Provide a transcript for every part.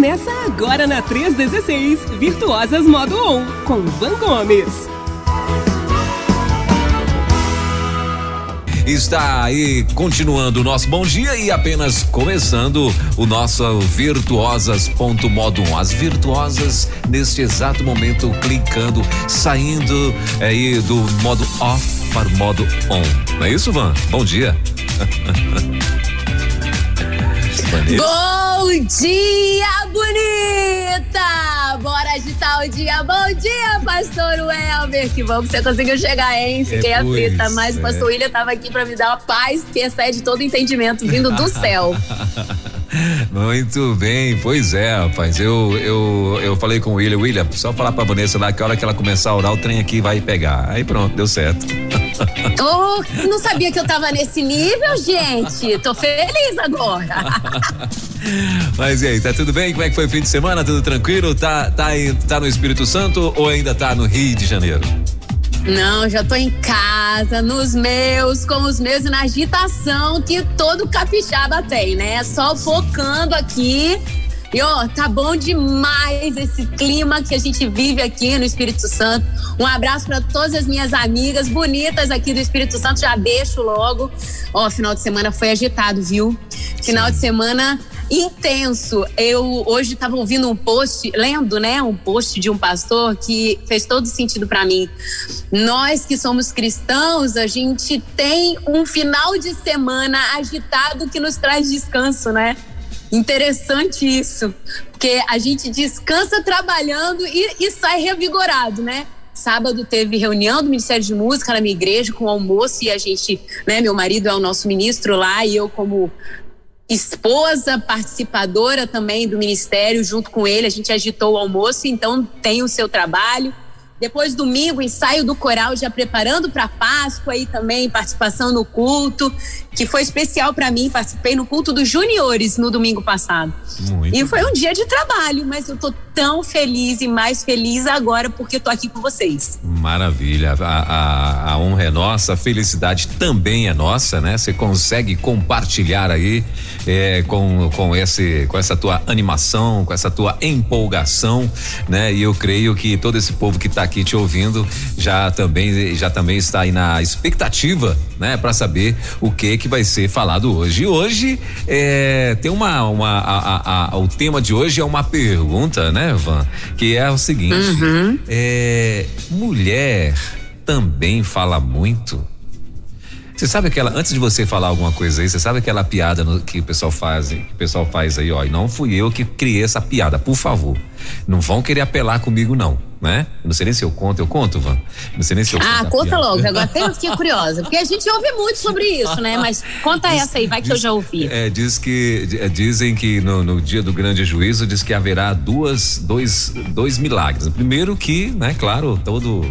Começa agora na 316, Virtuosas Modo On, com Van Gomes. Está aí continuando o nosso bom dia e apenas começando o nosso virtuosas.modo 1. As virtuosas neste exato momento clicando, saindo aí do modo off para o modo on. Não é isso, Van? Bom dia. Bom dia, bonita! Bora agitar o dia. Bom dia, pastor Welber. Que bom que você conseguiu chegar, hein? Fiquei é, aflita, mas o pastor William estava aqui para me dar uma paz que excede todo entendimento vindo do céu. Muito bem, pois é, rapaz. Eu, eu, eu falei com o William, William, só falar pra Vanessa lá que a hora que ela começar a orar, o trem aqui vai pegar. Aí pronto, deu certo. Oh, não sabia que eu tava nesse nível, gente. Tô feliz agora. Mas e aí, tá tudo bem? Como é que foi o fim de semana? Tudo tranquilo? Tá, tá, tá no Espírito Santo ou ainda tá no Rio de Janeiro? Não, já tô em casa, nos meus, com os meus e na agitação que todo capixaba tem, né? Só focando aqui. E ó, tá bom demais esse clima que a gente vive aqui no Espírito Santo. Um abraço para todas as minhas amigas bonitas aqui do Espírito Santo. Já deixo logo. Ó, final de semana foi agitado, viu? Final de semana intenso. Eu hoje estava ouvindo um post, lendo, né, um post de um pastor que fez todo sentido para mim. Nós que somos cristãos, a gente tem um final de semana agitado que nos traz descanso, né? Interessante isso, porque a gente descansa trabalhando e, e sai revigorado, né? Sábado teve reunião do Ministério de Música na minha igreja com almoço e a gente, né, meu marido é o nosso ministro lá e eu como esposa participadora também do ministério, junto com ele, a gente agitou o almoço, então tem o seu trabalho. Depois, domingo, ensaio do coral, já preparando para Páscoa e também participação no culto, que foi especial para mim. Participei no culto dos juniores no domingo passado. Muito e foi um dia de trabalho, mas eu tô tão feliz e mais feliz agora porque eu tô aqui com vocês. Maravilha. A, a, a honra é nossa, a felicidade também é nossa, né? Você consegue compartilhar aí é, com, com, esse, com essa tua animação, com essa tua empolgação, né? E eu creio que todo esse povo que está aqui te ouvindo já também já também está aí na expectativa, né? Para saber o que que vai ser falado hoje. E hoje é, tem uma, uma a, a, a, o tema de hoje é uma pergunta, né, Van? Que é o seguinte: uhum. é, mulher também fala muito? Você sabe aquela, antes de você falar alguma coisa aí, você sabe aquela piada no, que o pessoal faz, que o pessoal faz aí, ó, e não fui eu que criei essa piada, por favor. Não vão querer apelar comigo não né? Não sei nem se eu conto, eu conto, Van? Não sei nem se eu Ah, conta logo, agora até eu fiquei curiosa, porque a gente ouve muito sobre isso, né? Mas conta diz, essa aí, vai que diz, eu já ouvi. É, diz que, é, dizem que no, no, dia do grande juízo diz que haverá duas, dois, dois milagres. Primeiro que, né, claro, todo,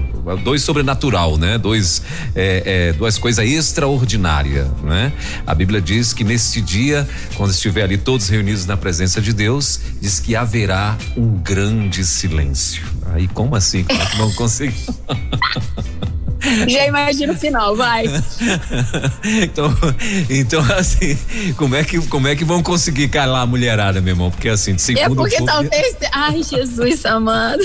dois sobrenatural, né? Dois, é, é, duas coisas extraordinárias, né? A Bíblia diz que nesse dia, quando estiver ali todos reunidos na presença de Deus, diz que haverá um grande silêncio. Aí como assim? Como é que vão conseguir? Já imagina o final, vai. então, então assim, como é que como é que vão conseguir calar a mulherada, meu irmão? Porque assim, de segundo É porque talvez, ai, Jesus amado.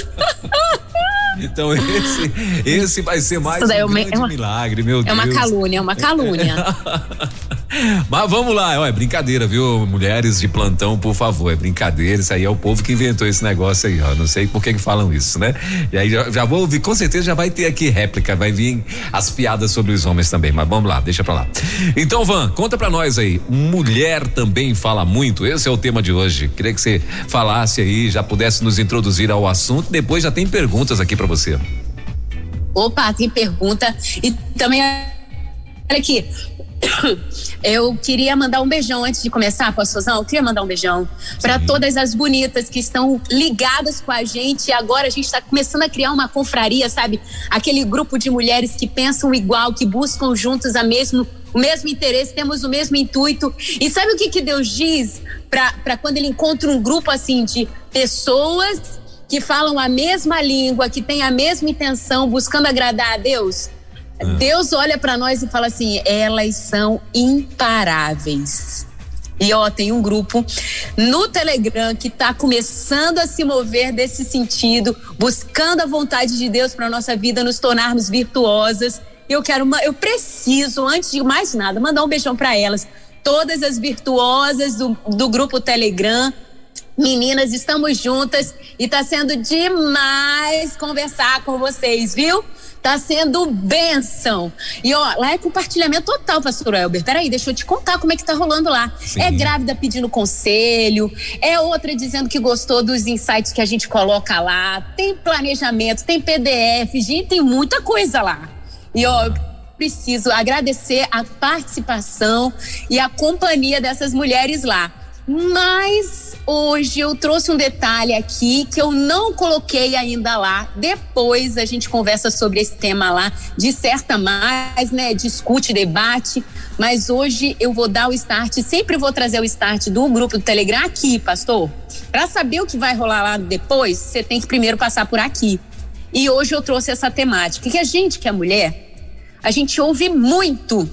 Então esse esse vai ser mais um é uma, é uma, milagre, meu Deus. É uma calúnia, é uma calúnia. Mas vamos lá, é brincadeira, viu? Mulheres de plantão, por favor, é brincadeira. Isso aí é o povo que inventou esse negócio aí, ó. Não sei por que, que falam isso, né? E aí já, já, vou ouvir, com certeza já vai ter aqui réplica, vai vir as piadas sobre os homens também. Mas vamos lá, deixa pra lá. Então, Van, conta pra nós aí. Mulher também fala muito. Esse é o tema de hoje. Queria que você falasse aí, já pudesse nos introduzir ao assunto. Depois já tem perguntas aqui para você. Opa, tem pergunta. E também, olha aqui, eu queria mandar um beijão antes de começar, posso fazer? Eu queria mandar um beijão para todas as bonitas que estão ligadas com a gente. Agora a gente está começando a criar uma confraria, sabe? Aquele grupo de mulheres que pensam igual, que buscam juntas a mesmo, o mesmo interesse, temos o mesmo intuito. E sabe o que, que Deus diz para quando ele encontra um grupo assim de pessoas que falam a mesma língua, que têm a mesma intenção, buscando agradar a Deus? Deus olha para nós e fala assim: elas são imparáveis. E ó, tem um grupo no Telegram que está começando a se mover desse sentido, buscando a vontade de Deus para nossa vida, nos tornarmos virtuosas. Eu quero, eu preciso, antes de mais nada, mandar um beijão para elas, todas as virtuosas do, do grupo Telegram. Meninas, estamos juntas e está sendo demais conversar com vocês, viu? Tá sendo bênção. E ó, lá é compartilhamento total, pastor Elber. Peraí, deixa eu te contar como é que tá rolando lá. Sim. É grávida pedindo conselho, é outra dizendo que gostou dos insights que a gente coloca lá, tem planejamento, tem PDF, gente, tem muita coisa lá. E ó, eu preciso agradecer a participação e a companhia dessas mulheres lá. Mas hoje eu trouxe um detalhe aqui que eu não coloquei ainda lá. Depois a gente conversa sobre esse tema lá, disserta mais, né? Discute, debate. Mas hoje eu vou dar o start, sempre vou trazer o start do grupo do Telegram aqui, pastor. Para saber o que vai rolar lá depois, você tem que primeiro passar por aqui. E hoje eu trouxe essa temática, que a gente que é mulher, a gente ouve muito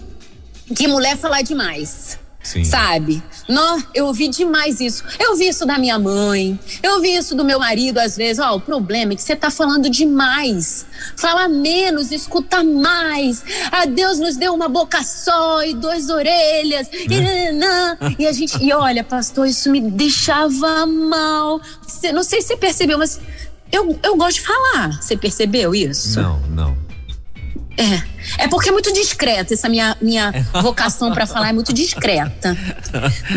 que mulher falar demais. Sim. Sabe? Não, eu ouvi demais isso. Eu ouvi isso da minha mãe, eu ouvi isso do meu marido às vezes. Ó, oh, o problema é que você tá falando demais. Fala menos, escuta mais. Ah, Deus nos deu uma boca só e duas orelhas. E, e a gente. E olha, pastor, isso me deixava mal. Não sei se você percebeu, mas eu, eu gosto de falar. Você percebeu isso? Não, não. É. É porque é muito discreta essa minha, minha vocação para falar é muito discreta.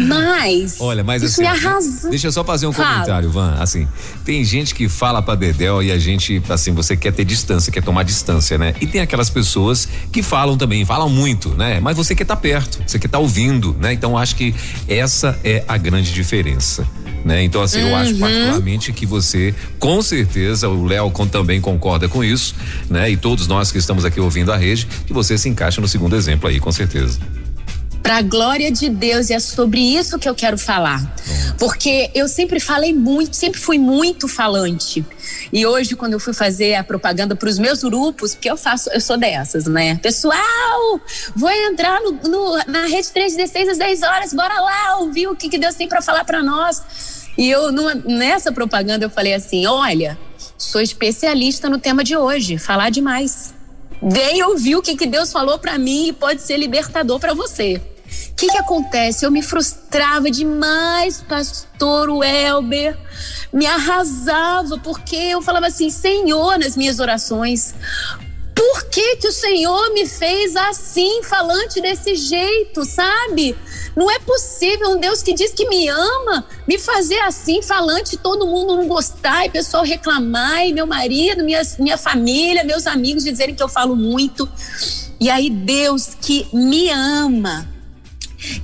Mas. Olha, mas isso assim. Me arrasou. Deixa eu só fazer um fala. comentário, Van. Assim, tem gente que fala pra Dedel e a gente, assim, você quer ter distância, quer tomar distância, né? E tem aquelas pessoas que falam também, falam muito, né? Mas você quer estar tá perto, você quer estar tá ouvindo, né? Então acho que essa é a grande diferença né? Então assim, uhum. eu acho uhum. particularmente que você, com certeza, o Léo também concorda com isso, né? E todos nós que estamos aqui ouvindo a rede, que você se encaixa no segundo exemplo aí, com certeza. Para a glória de Deus, e é sobre isso que eu quero falar. Porque eu sempre falei muito, sempre fui muito falante. E hoje, quando eu fui fazer a propaganda para os meus grupos, porque eu faço, eu sou dessas, né? Pessoal, vou entrar no, no, na rede 316 às 10 horas, bora lá ouvir o que, que Deus tem para falar para nós. E eu, numa, nessa propaganda, eu falei assim: olha, sou especialista no tema de hoje, falar demais. Vem ouvir o que, que Deus falou para mim e pode ser libertador para você. O que, que acontece? Eu me frustrava demais, pastor Welber. Me arrasava, porque eu falava assim, Senhor, nas minhas orações, por que, que o Senhor me fez assim, falante desse jeito, sabe? Não é possível um Deus que diz que me ama me fazer assim, falante, todo mundo não gostar e pessoal reclamar, e meu marido, minha, minha família, meus amigos dizerem que eu falo muito. E aí, Deus que me ama,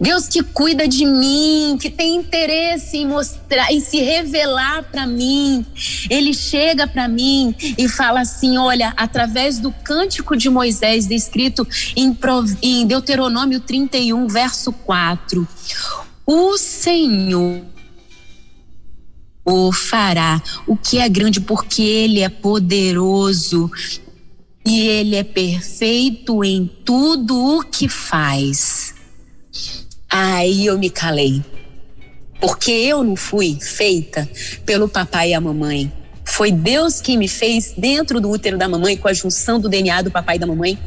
Deus que cuida de mim, que tem interesse em mostrar, em se revelar para mim. Ele chega para mim e fala assim: olha, através do cântico de Moisés, descrito em, Deuteronômio 31, verso 4. O Senhor o fará o que é grande, porque Ele é poderoso e Ele é perfeito em tudo o que faz. Aí eu me calei. Porque eu não fui feita pelo papai e a mamãe. Foi Deus quem me fez dentro do útero da mamãe, com a junção do DNA do papai e da mamãe.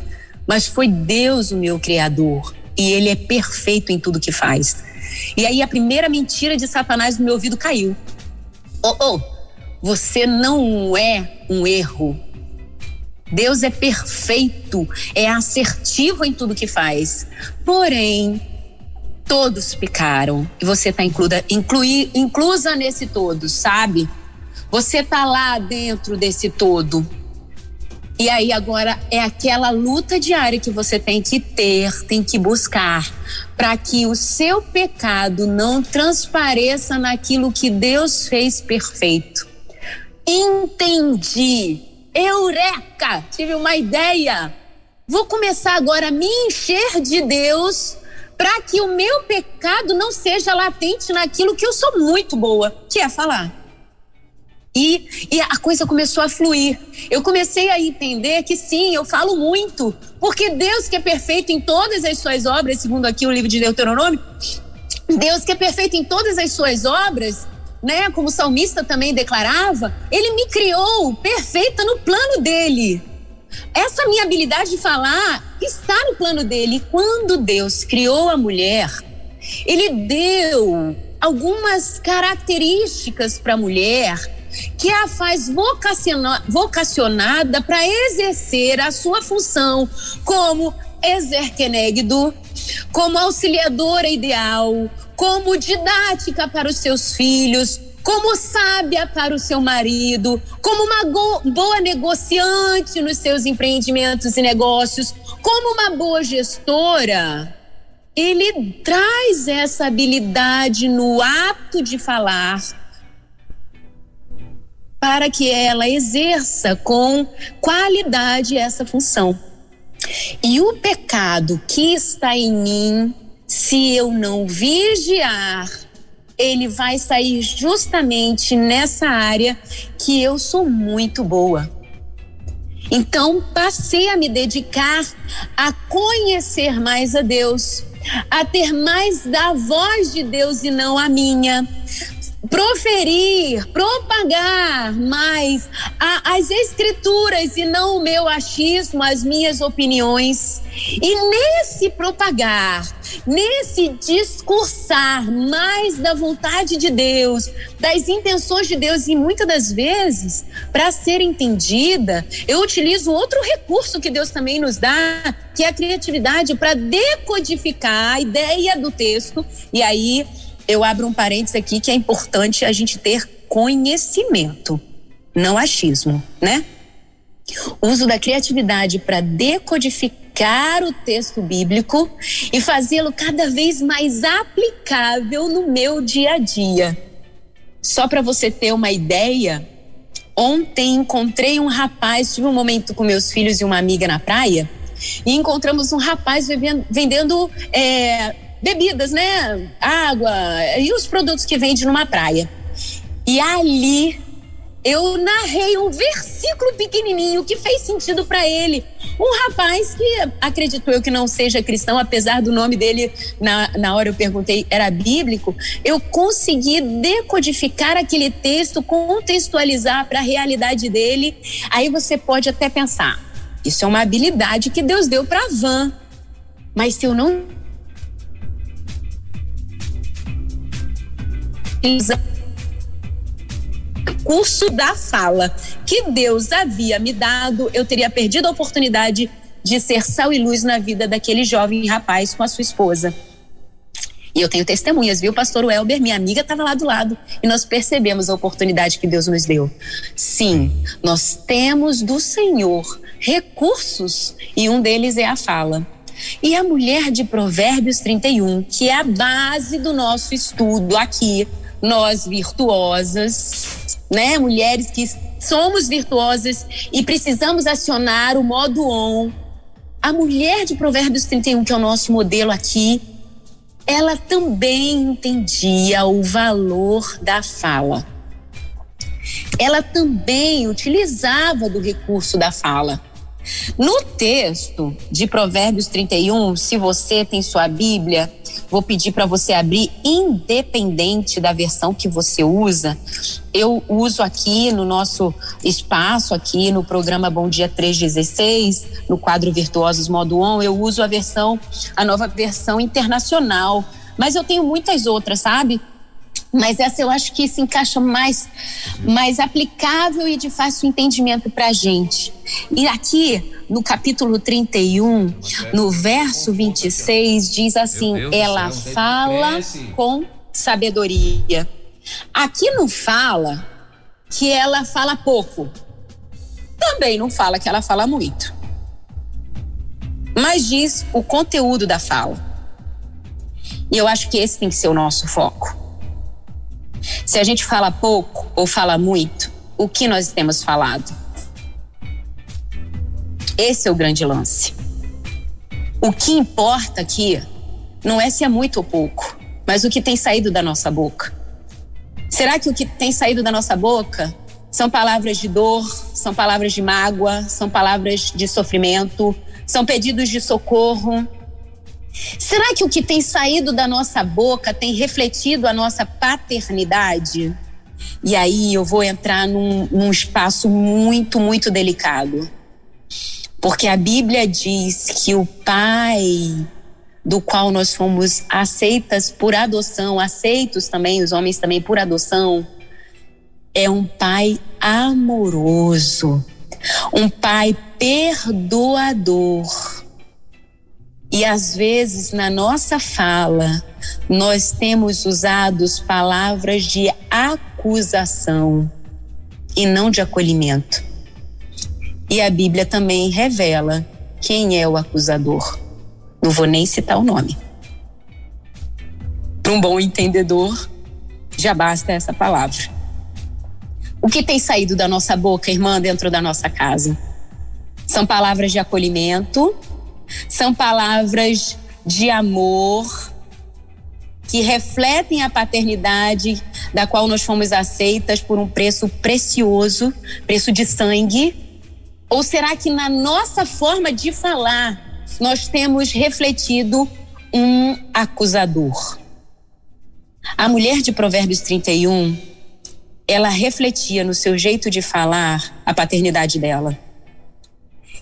Mas foi Deus o meu criador. E ele é perfeito em tudo que faz. E aí a primeira mentira de Satanás no meu ouvido caiu. Oh, oh, você não é um erro. Deus é perfeito, é assertivo em tudo que faz. Porém, todos pecaram e você está incluída, inclui, inclusa nesse todo, sabe? Você está lá dentro desse todo. E aí agora é aquela luta diária que você tem que ter, tem que buscar, para que o seu pecado não transpareça naquilo que Deus fez perfeito. Entendi. Eureka! Tive uma ideia. Vou começar agora a me encher de Deus para que o meu pecado não seja latente naquilo que eu sou muito boa, que é falar. E, e a coisa começou a fluir. Eu comecei a entender que sim, eu falo muito, porque Deus, que é perfeito em todas as suas obras, segundo aqui o livro de Deuteronômio, Deus que é perfeito em todas as suas obras, né? Como o salmista também declarava, ele me criou perfeita no plano dele. Essa minha habilidade de falar está no plano dele. Quando Deus criou a mulher, ele deu algumas características para a mulher que a faz vocacionada para exercer a sua função como exerquenegdo, como auxiliadora ideal, como didática para os seus filhos, como sábia para o seu marido, como uma boa negociante nos seus empreendimentos e negócios, como uma boa gestora. Ele traz essa habilidade no ato de falar para que ela exerça com qualidade essa função. E o pecado que está em mim, se eu não vigiar, ele vai sair justamente nessa área que eu sou muito boa. Então, passei a me dedicar a conhecer mais a Deus, a ter mais da voz de Deus e não a minha, proferir, propagar mais a, as escrituras e não o meu achismo, as minhas opiniões. E nesse propagar, nesse discursar mais da vontade de Deus, das intenções de Deus, e muitas das vezes, para ser entendida, eu utilizo outro recurso que Deus também nos dá, que é a criatividade, para decodificar a ideia do texto. E aí eu abro um parênteses aqui que é importante a gente ter conhecimento, não achismo, né? uso da criatividade para decodificar o texto bíblico e fazê-lo cada vez mais aplicável no meu dia a dia. Só para você ter uma ideia, ontem encontrei um rapaz, tive um momento com meus filhos e uma amiga na praia, e encontramos um rapaz vendendo é, bebidas, né? Água e os produtos que vende numa praia. E ali eu narrei um versículo pequenininho que fez sentido para ele. Um rapaz que acredito eu que não seja cristão, apesar do nome dele, na, na hora eu perguntei, era bíblico. Eu consegui decodificar aquele texto, contextualizar para a realidade dele. Aí você pode até pensar, isso é uma habilidade que Deus deu para Van. Mas se eu não curso da fala que Deus havia me dado, eu teria perdido a oportunidade de ser sal e luz na vida daquele jovem rapaz com a sua esposa. E eu tenho testemunhas, viu, pastor Welber? Minha amiga estava lá do lado e nós percebemos a oportunidade que Deus nos deu. Sim, nós temos do Senhor recursos e um deles é a fala. E a mulher de Provérbios 31, que é a base do nosso estudo aqui nós virtuosas, né? Mulheres que somos virtuosas e precisamos acionar o modo on. A mulher de Provérbios 31, que é o nosso modelo aqui, ela também entendia o valor da fala. Ela também utilizava do recurso da fala. No texto de Provérbios 31, se você tem sua Bíblia, vou pedir para você abrir, independente da versão que você usa. Eu uso aqui no nosso espaço, aqui no programa Bom Dia 316, no quadro Virtuosos Modo On, eu uso a versão, a nova versão internacional. Mas eu tenho muitas outras, sabe? Mas essa eu acho que se encaixa mais, mais aplicável e de fácil entendimento para a gente. E aqui, no capítulo 31, no verso 26, diz assim: ela fala com sabedoria. Aqui não fala que ela fala pouco. Também não fala que ela fala muito. Mas diz o conteúdo da fala. E eu acho que esse tem que ser o nosso foco. Se a gente fala pouco ou fala muito, o que nós temos falado? Esse é o grande lance. O que importa aqui não é se é muito ou pouco, mas o que tem saído da nossa boca. Será que o que tem saído da nossa boca são palavras de dor, são palavras de mágoa, são palavras de sofrimento, são pedidos de socorro? Será que o que tem saído da nossa boca tem refletido a nossa paternidade? E aí eu vou entrar num, num espaço muito, muito delicado. Porque a Bíblia diz que o pai do qual nós fomos aceitas por adoção, aceitos também, os homens também por adoção, é um pai amoroso, um pai perdoador. E às vezes na nossa fala, nós temos usado palavras de acusação e não de acolhimento. E a Bíblia também revela quem é o acusador. Não vou nem citar o nome. Para um bom entendedor, já basta essa palavra. O que tem saído da nossa boca, irmã, dentro da nossa casa? São palavras de acolhimento, são palavras de amor, que refletem a paternidade da qual nós fomos aceitas por um preço precioso, preço de sangue? Ou será que na nossa forma de falar nós temos refletido um acusador? A mulher de Provérbios 31, ela refletia no seu jeito de falar a paternidade dela.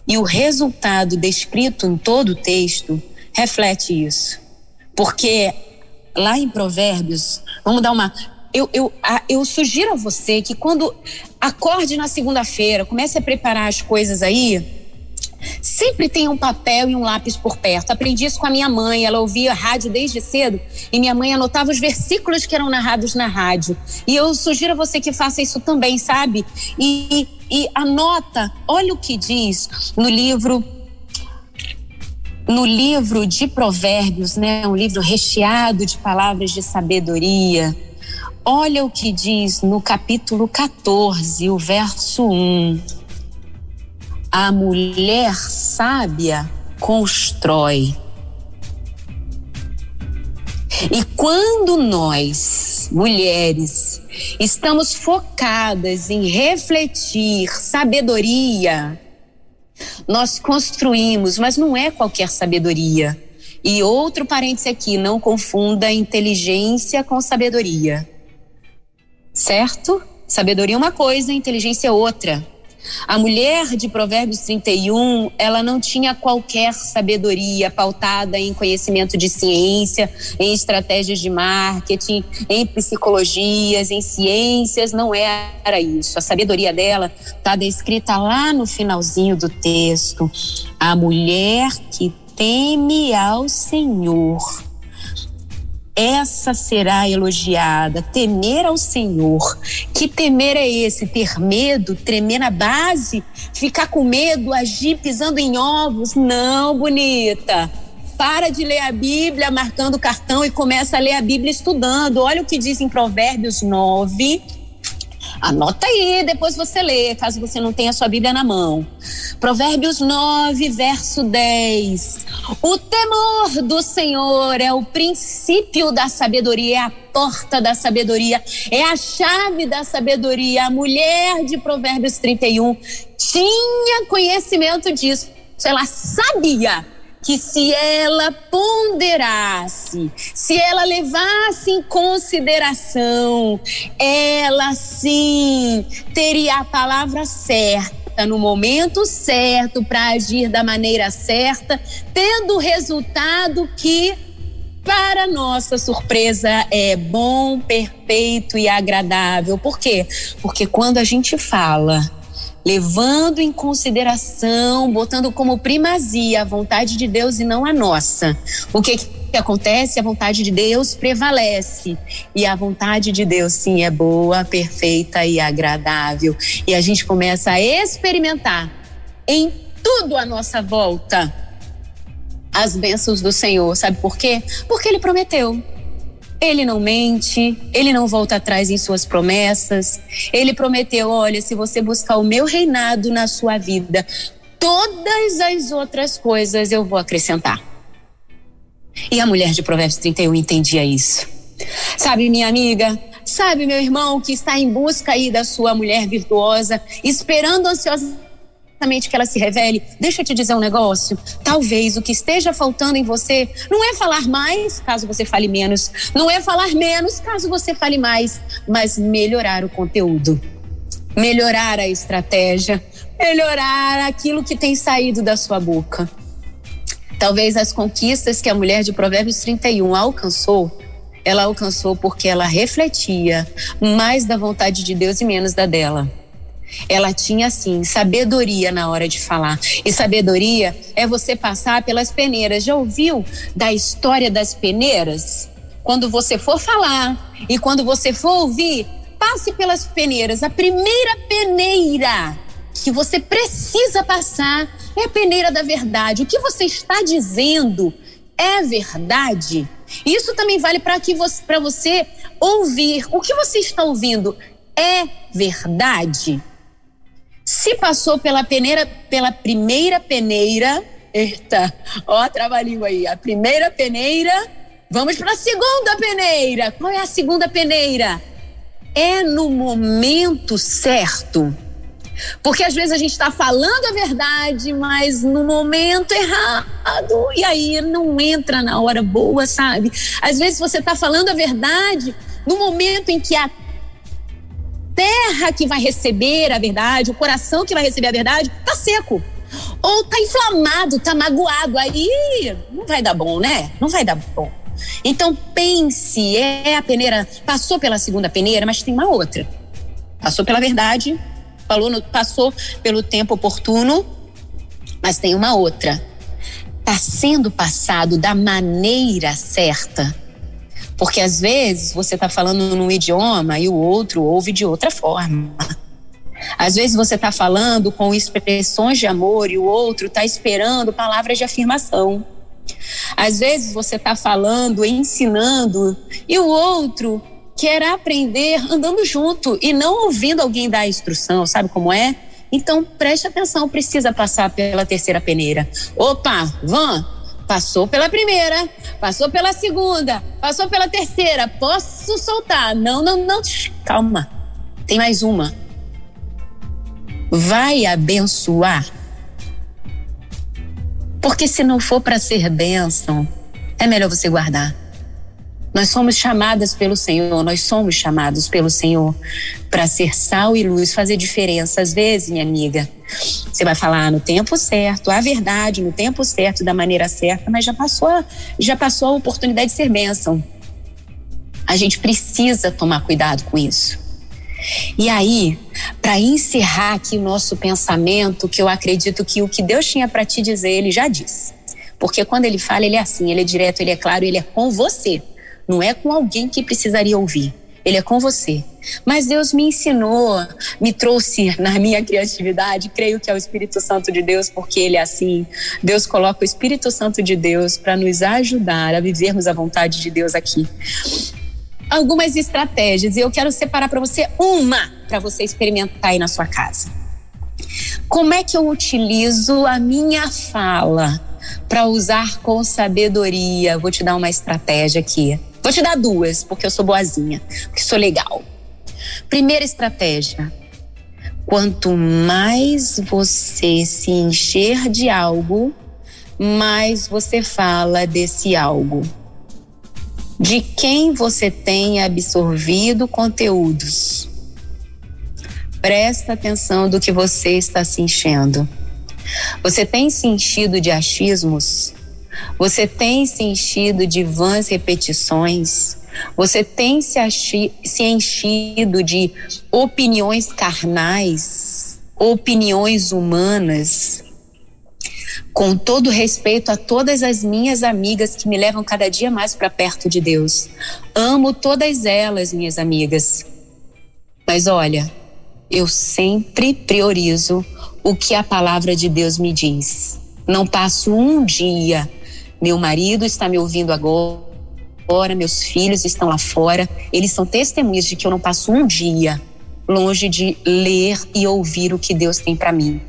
E o resultado descrito em todo o texto reflete isso. Porque lá em Provérbios, vamos dar uma. Eu, eu, eu sugiro a você que quando acorde na segunda-feira, comece a preparar as coisas aí, sempre tenha um papel e um lápis por perto. Aprendi isso com a minha mãe, ela ouvia rádio desde cedo e minha mãe anotava os versículos que eram narrados na rádio. E eu sugiro a você que faça isso também, sabe? E, e anota, olha o que diz no livro no livro de Provérbios, né, um livro recheado de palavras de sabedoria. Olha o que diz no capítulo 14, o verso 1. A mulher sábia constrói. E quando nós, mulheres, estamos focadas em refletir sabedoria, nós construímos, mas não é qualquer sabedoria. E outro parêntese aqui, não confunda inteligência com sabedoria. Certo? Sabedoria é uma coisa, inteligência é outra. A mulher de Provérbios 31, ela não tinha qualquer sabedoria pautada em conhecimento de ciência, em estratégias de marketing, em psicologias, em ciências, não era isso. A sabedoria dela está descrita lá no finalzinho do texto. A mulher que teme ao Senhor essa será elogiada. Temer ao Senhor. Que temer é esse? Ter medo, tremer na base, ficar com medo, agir pisando em ovos? Não, bonita. Para de ler a Bíblia marcando cartão e começa a ler a Bíblia estudando. Olha o que diz em Provérbios 9, Anota aí, depois você lê, caso você não tenha sua Bíblia na mão. Provérbios 9, verso 10. O temor do Senhor é o princípio da sabedoria, é a porta da sabedoria, é a chave da sabedoria. A mulher de Provérbios 31 tinha conhecimento disso. Ela sabia que se ela ponderasse, se ela levasse em consideração, ela sim teria a palavra certa no momento certo para agir da maneira certa, tendo o resultado que para nossa surpresa é bom, perfeito e agradável. Por quê? Porque quando a gente fala levando em consideração, botando como primazia a vontade de Deus e não a nossa. O que, que acontece? A vontade de Deus prevalece. E a vontade de Deus, sim, é boa, perfeita e agradável. E a gente começa a experimentar em tudo à nossa volta as bênçãos do Senhor. Sabe por quê? Porque Ele prometeu. Ele não mente, ele não volta atrás em suas promessas. Ele prometeu: olha, se você buscar o meu reinado na sua vida, todas as outras coisas eu vou acrescentar. E a mulher de Provérbios 31 entendia isso. Sabe, minha amiga, sabe, meu irmão, que está em busca aí da sua mulher virtuosa, esperando ansiosamente que ela se revele. Deixa eu te dizer um negócio. Talvez o que esteja faltando em você não é falar mais, caso você fale menos, não é falar menos, caso você fale mais, mas melhorar o conteúdo, melhorar a estratégia, melhorar aquilo que tem saído da sua boca. Talvez as conquistas que a mulher de Provérbios 31 alcançou, ela alcançou porque ela refletia mais da vontade de Deus e menos da dela. Ela tinha, assim, sabedoria na hora de falar. E sabedoria é você passar pelas peneiras. Já ouviu da história das peneiras? Quando você for falar e quando você for ouvir, passe pelas peneiras. A primeira peneira que você precisa passar é a peneira da verdade. O que você está dizendo é verdade. Isso também vale para que você, para você ouvir. O que você está ouvindo é verdade. Se passou pela peneira, pela primeira peneira, eita, ó, trava-língua aí, a primeira peneira, vamos para a segunda peneira. Qual é a segunda peneira? É no momento certo. Porque às vezes a gente está falando a verdade, mas no momento errado, e aí não entra na hora boa, sabe? Às vezes você está falando a verdade no momento em que a terra que vai receber a verdade, o coração que vai receber a verdade, tá seco. Ou tá inflamado, tá magoado. Aí não vai dar bom, né? Não vai dar bom. Então pense, é a peneira, passou pela segunda peneira, mas tem uma outra. Passou pela verdade, falou no, passou pelo tempo oportuno, mas tem uma outra. Está sendo passado da maneira certa. Porque às vezes você está falando num idioma e o outro ouve de outra forma. Às vezes você está falando com expressões de amor e o outro está esperando palavras de afirmação. Às vezes você está falando, ensinando e o outro quer aprender andando junto e não ouvindo alguém dar instrução, sabe como é? Então preste atenção, precisa passar pela terceira peneira. Opa, Van, passou pela primeira, passou pela segunda, passou pela terceira, posso soltar? Não, não, não, calma, tem mais uma. Vai abençoar. Porque se não for para ser bênção, é melhor você guardar. Nós somos chamadas pelo Senhor, nós somos chamados pelo Senhor para ser sal e luz, fazer diferença. Às vezes, minha amiga, você vai falar no tempo certo, a verdade, no tempo certo, da maneira certa, mas já passou, já passou a oportunidade de ser bênção. A gente precisa tomar cuidado com isso. E aí, para encerrar aqui o nosso pensamento, que eu acredito que o que Deus tinha para te dizer, ele já disse. Porque quando ele fala, ele é assim, ele é direto, ele é claro, ele é com você. Não é com alguém que precisaria ouvir. Ele é com você. Mas Deus me ensinou, me trouxe na minha criatividade, creio que é o Espírito Santo de Deus, porque Ele é assim. Deus coloca o Espírito Santo de Deus para nos ajudar a vivermos a vontade de Deus aqui. Algumas estratégias, e eu quero separar para você uma para você experimentar aí na sua casa. Como é que eu utilizo a minha fala para usar com sabedoria? Vou te dar uma estratégia aqui. Vou te dar duas, porque eu sou boazinha, porque sou legal. Primeira estratégia: quanto mais você se encher de algo, mais você fala desse algo. De quem você tem absorvido conteúdos. Presta atenção do que você está se enchendo. Você tem se enchido de achismos? Você tem se enchido de vãs repetições? Você tem se, se enchido de opiniões carnais, opiniões humanas? Com todo respeito a todas as minhas amigas que me levam cada dia mais para perto de Deus. Amo todas elas, minhas amigas. Mas olha, eu sempre priorizo o que a palavra de Deus me diz. Não passo um dia meu marido está me ouvindo agora, meus filhos estão lá fora. Eles são testemunhas de que eu não passo um dia longe de ler e ouvir o que Deus tem para mim.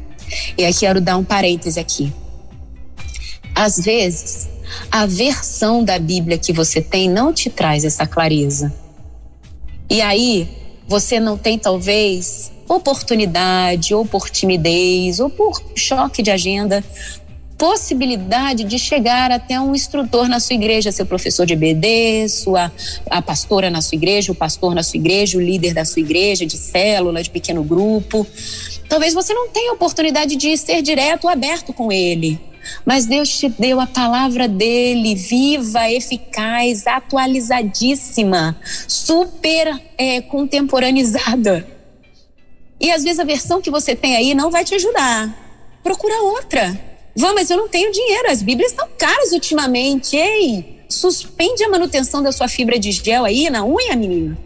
E aqui quero dar um parêntese aqui. Às vezes, a versão da Bíblia que você tem não te traz essa clareza. E aí, você não tem talvez oportunidade, ou por timidez, ou por choque de agenda, possibilidade de chegar até um instrutor na sua igreja, seu professor de EBD, sua a pastora na sua igreja, o pastor na sua igreja, o líder da sua igreja, de célula, de pequeno grupo. Talvez você não tenha oportunidade de ser direto aberto com ele. Mas Deus te deu a palavra dele, viva, eficaz, atualizadíssima, super é, contemporaneizada. E às vezes a versão que você tem aí não vai te ajudar. Procura outra. Vamos, mas eu não tenho dinheiro. As Bíblias estão caras ultimamente. Ei, suspende a manutenção da sua fibra de gel aí na unha, menina.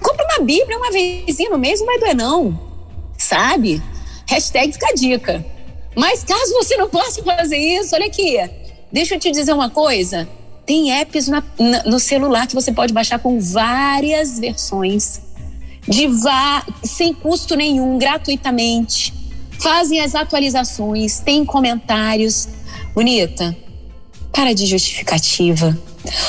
Compra uma Bíblia uma vezinha no mês, não vai doer, não. Sabe? Hashtag fica a dica. Mas caso você não possa fazer isso, olha aqui. Deixa eu te dizer uma coisa. Tem apps na, na, no celular que você pode baixar com várias versões. De sem custo nenhum, gratuitamente fazem as atualizações, tem comentários. Bonita, para de justificativa.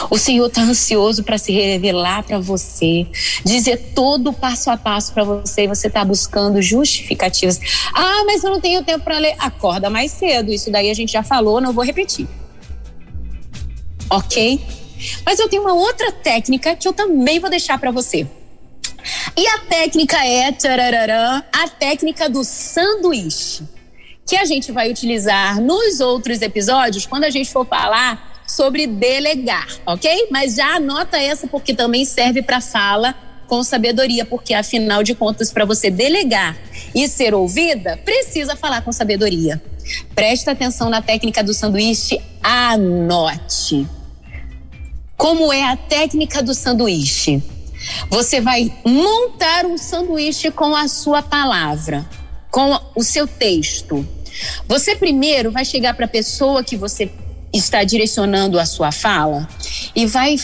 O Senhor está ansioso para se revelar para você, dizer todo o passo a passo para você e você está buscando justificativas. Ah, mas eu não tenho tempo para ler. Acorda mais cedo. Isso daí a gente já falou, não vou repetir. Ok? Mas eu tenho uma outra técnica que eu também vou deixar para você. E a técnica é a técnica do sanduíche, que a gente vai utilizar nos outros episódios quando a gente for falar sobre delegar, ok? Mas já anota essa porque também serve para fala com sabedoria, porque afinal de contas, para você delegar e ser ouvida, precisa falar com sabedoria. Presta atenção na técnica do sanduíche, anote. Como é a técnica do sanduíche? Você vai montar um sanduíche com a sua palavra, com o seu texto. Você primeiro vai chegar para a pessoa que você está direcionando a sua fala e vai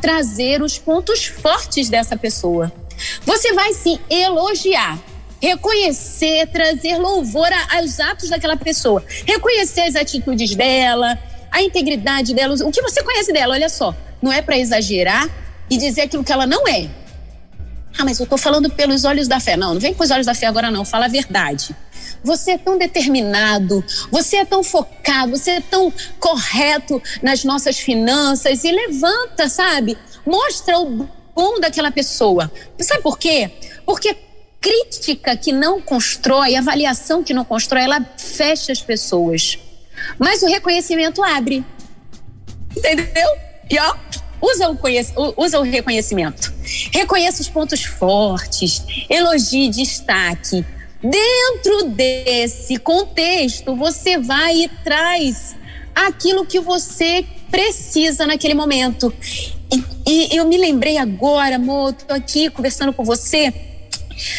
trazer os pontos fortes dessa pessoa. Você vai sim elogiar, reconhecer, trazer louvor aos atos daquela pessoa, reconhecer as atitudes dela, a integridade dela, o que você conhece dela, olha só. Não é para exagerar, e dizer aquilo que ela não é. Ah, mas eu estou falando pelos olhos da fé. Não, não vem com os olhos da fé agora, não. Fala a verdade. Você é tão determinado, você é tão focado, você é tão correto nas nossas finanças e levanta, sabe? Mostra o bom daquela pessoa. Sabe por quê? Porque crítica que não constrói, avaliação que não constrói, ela fecha as pessoas. Mas o reconhecimento abre. Entendeu? E ó, usa o, usa o reconhecimento. Reconheça os pontos fortes, elogie, destaque. Dentro desse contexto, você vai e traz aquilo que você precisa naquele momento. E, e eu me lembrei agora, amor, tô aqui conversando com você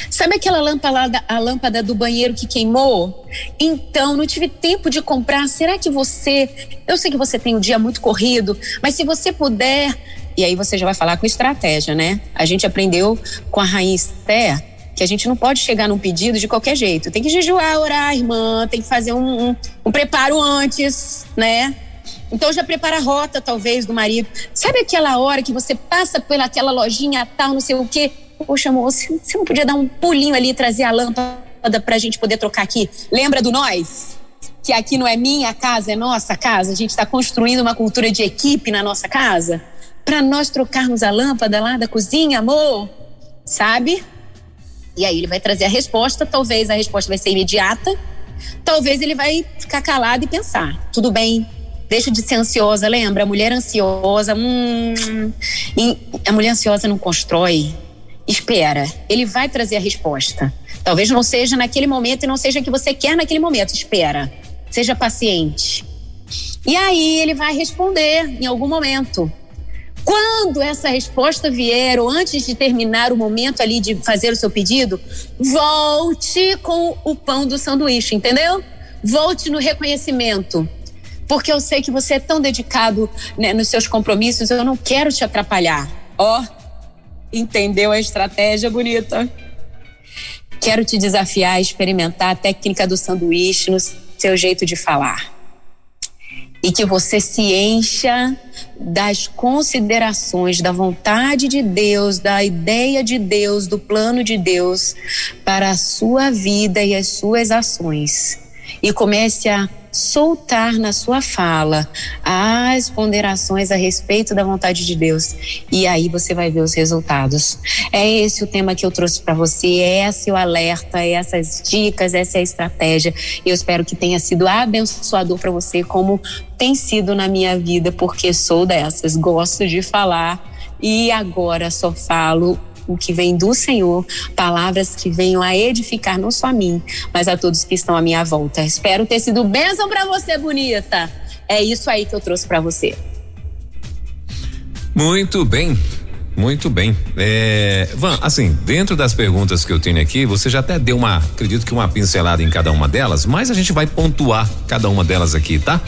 Sabe aquela lâmpada, a lâmpada do banheiro que queimou? Então, não tive tempo de comprar. Será que você. Eu sei que você tem um dia muito corrido, mas se você puder. E aí você já vai falar com estratégia, né? A gente aprendeu com a Rainha Esther que a gente não pode chegar num pedido de qualquer jeito. Tem que jejuar, orar, irmã, tem que fazer um, um, um preparo antes, né? Então já prepara a rota, talvez, do marido. Sabe aquela hora que você passa pelaquela lojinha tal, não sei o quê, Poxa, moço, você não podia dar um pulinho ali e trazer a lâmpada pra gente poder trocar aqui? Lembra do nós? Que aqui não é minha casa, é nossa casa. A gente está construindo uma cultura de equipe na nossa casa. Para nós trocarmos a lâmpada lá da cozinha, amor. Sabe? E aí ele vai trazer a resposta. Talvez a resposta vai ser imediata. Talvez ele vai ficar calado e pensar: tudo bem, deixa de ser ansiosa. Lembra? A mulher ansiosa, hum, a mulher ansiosa não constrói espera, ele vai trazer a resposta. Talvez não seja naquele momento e não seja o que você quer naquele momento, espera. Seja paciente. E aí ele vai responder em algum momento. Quando essa resposta vier, ou antes de terminar o momento ali de fazer o seu pedido, volte com o pão do sanduíche, entendeu? Volte no reconhecimento. Porque eu sei que você é tão dedicado né, nos seus compromissos, eu não quero te atrapalhar. Ó, oh, Entendeu a estratégia bonita? Quero te desafiar a experimentar a técnica do sanduíche no seu jeito de falar. e que você se encha das considerações, da vontade de Deus, da ideia de Deus, do plano de Deus para a sua vida e as suas ações. E comece a soltar na sua fala as ponderações a respeito da vontade de Deus e aí você vai ver os resultados. É esse o tema que eu trouxe para você, é esse o alerta, é essas dicas, essa é a estratégia. Eu espero que tenha sido abençoador para você como tem sido na minha vida, porque sou dessas, gosto de falar e agora só falo o que vem do Senhor, palavras que venham a edificar não só a mim, mas a todos que estão à minha volta. Espero ter sido bênção para você, bonita. É isso aí que eu trouxe para você. Muito bem. Muito bem. É, Van, assim, dentro das perguntas que eu tenho aqui, você já até deu uma, acredito que uma pincelada em cada uma delas, mas a gente vai pontuar cada uma delas aqui, tá?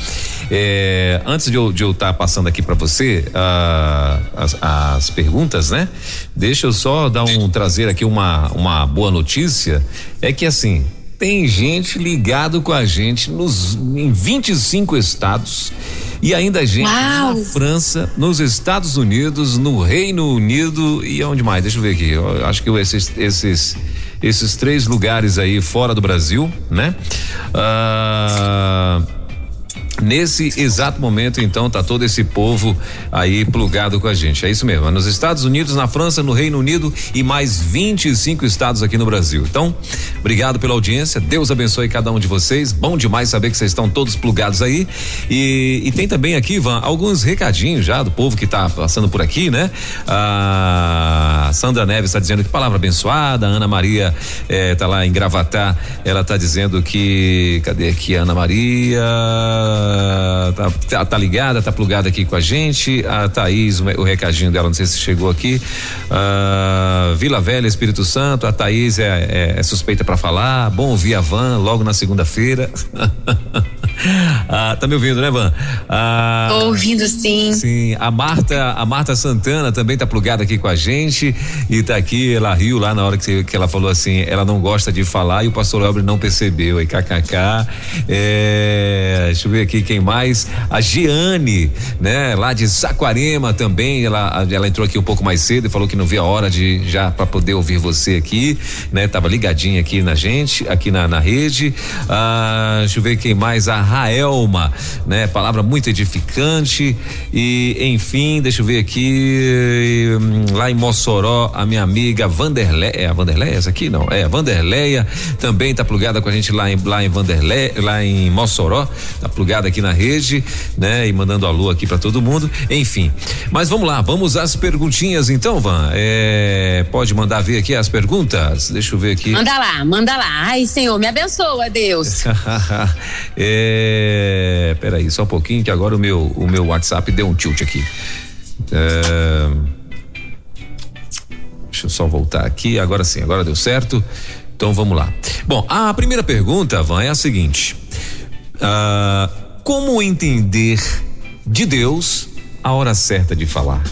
É, antes de eu estar tá passando aqui para você uh, as, as, perguntas, né? Deixa eu só dar um trazer aqui uma, uma boa notícia. É que assim, tem gente ligado com a gente nos em 25 estados e ainda gente Uau. na França, nos Estados Unidos, no Reino Unido e onde mais? Deixa eu ver aqui. Eu acho que esses esses esses três lugares aí fora do Brasil, né? Ah, Nesse exato momento, então, tá todo esse povo aí plugado com a gente. É isso mesmo. Nos Estados Unidos, na França, no Reino Unido e mais 25 estados aqui no Brasil. Então, obrigado pela audiência. Deus abençoe cada um de vocês. Bom demais saber que vocês estão todos plugados aí. E, e tem também aqui, Ivan, alguns recadinhos já do povo que tá passando por aqui, né? A Sandra Neves está dizendo que palavra abençoada. A Ana Maria eh, tá lá em Gravatá. Ela tá dizendo que. Cadê aqui a Ana Maria? Tá, tá, tá, ligada, tá plugada aqui com a gente. A Thaís, o, o recadinho dela, não sei se chegou aqui. Uh, Vila Velha, Espírito Santo, a Thaís é, é, é suspeita para falar. Bom ouvir a Van logo na segunda-feira. ah, tá me ouvindo, né, Van? Ah, Tô ouvindo sim. Sim, a Marta, a Marta Santana também tá plugada aqui com a gente e tá aqui, ela riu lá na hora que, que ela falou assim, ela não gosta de falar e o pastor Elber não percebeu, aí kkk. É, deixa eu ver aqui quem mais, a Giane, né, lá de Saquarema também, ela, ela entrou aqui um pouco mais cedo e falou que não via a hora de já para poder ouvir você aqui, né, tava ligadinha aqui na gente, aqui na, na rede, ah, deixa eu ver quem mais, a Raelma, né? Palavra muito edificante e enfim, deixa eu ver aqui hum, lá em Mossoró, a minha amiga Vanderlei, é a Vanderlei essa aqui? Não, é a Vanderleia, também tá plugada com a gente lá em lá em Vanderlei, lá em Mossoró, tá plugada aqui na rede, né? E mandando alô aqui para todo mundo, enfim. Mas vamos lá, vamos às perguntinhas então, Van. É, pode mandar ver aqui as perguntas? Deixa eu ver aqui. Manda lá, manda lá. Ai, Senhor, me abençoa, Deus. é, é, peraí, só um pouquinho que agora o meu, o meu WhatsApp deu um tilt aqui. É, deixa eu só voltar aqui. Agora sim, agora deu certo. Então vamos lá. Bom, a primeira pergunta, Van, é a seguinte: uh, Como entender de Deus a hora certa de falar?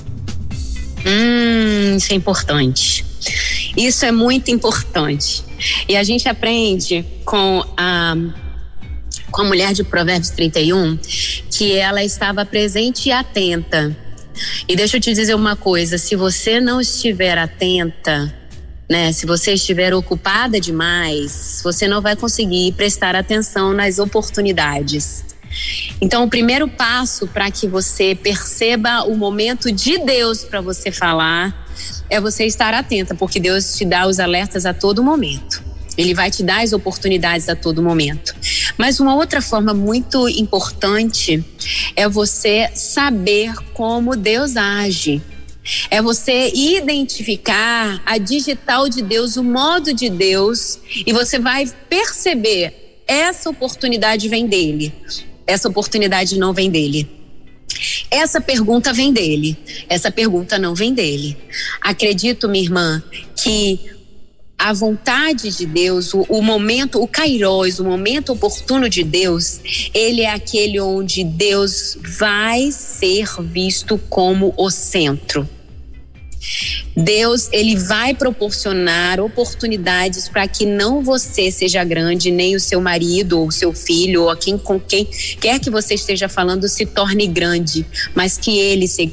Hum, isso é importante. Isso é muito importante. E a gente aprende com a com a mulher de Provérbios 31 que ela estava presente e atenta. E deixa eu te dizer uma coisa: se você não estiver atenta, né, se você estiver ocupada demais, você não vai conseguir prestar atenção nas oportunidades. Então, o primeiro passo para que você perceba o momento de Deus para você falar é você estar atenta, porque Deus te dá os alertas a todo momento. Ele vai te dar as oportunidades a todo momento. Mas uma outra forma muito importante é você saber como Deus age. É você identificar a digital de Deus, o modo de Deus, e você vai perceber essa oportunidade vem dele. Essa oportunidade não vem dele. Essa pergunta vem dele. Essa pergunta não vem dele. Acredito, minha irmã, que a vontade de Deus, o, o, momento, o kairos, o momento oportuno de Deus, ele é aquele onde Deus vai ser visto como o centro. Deus, ele vai proporcionar oportunidades para que não você seja grande, nem o seu marido ou seu filho ou quem com quem quer que você esteja falando se torne grande, mas que ele se,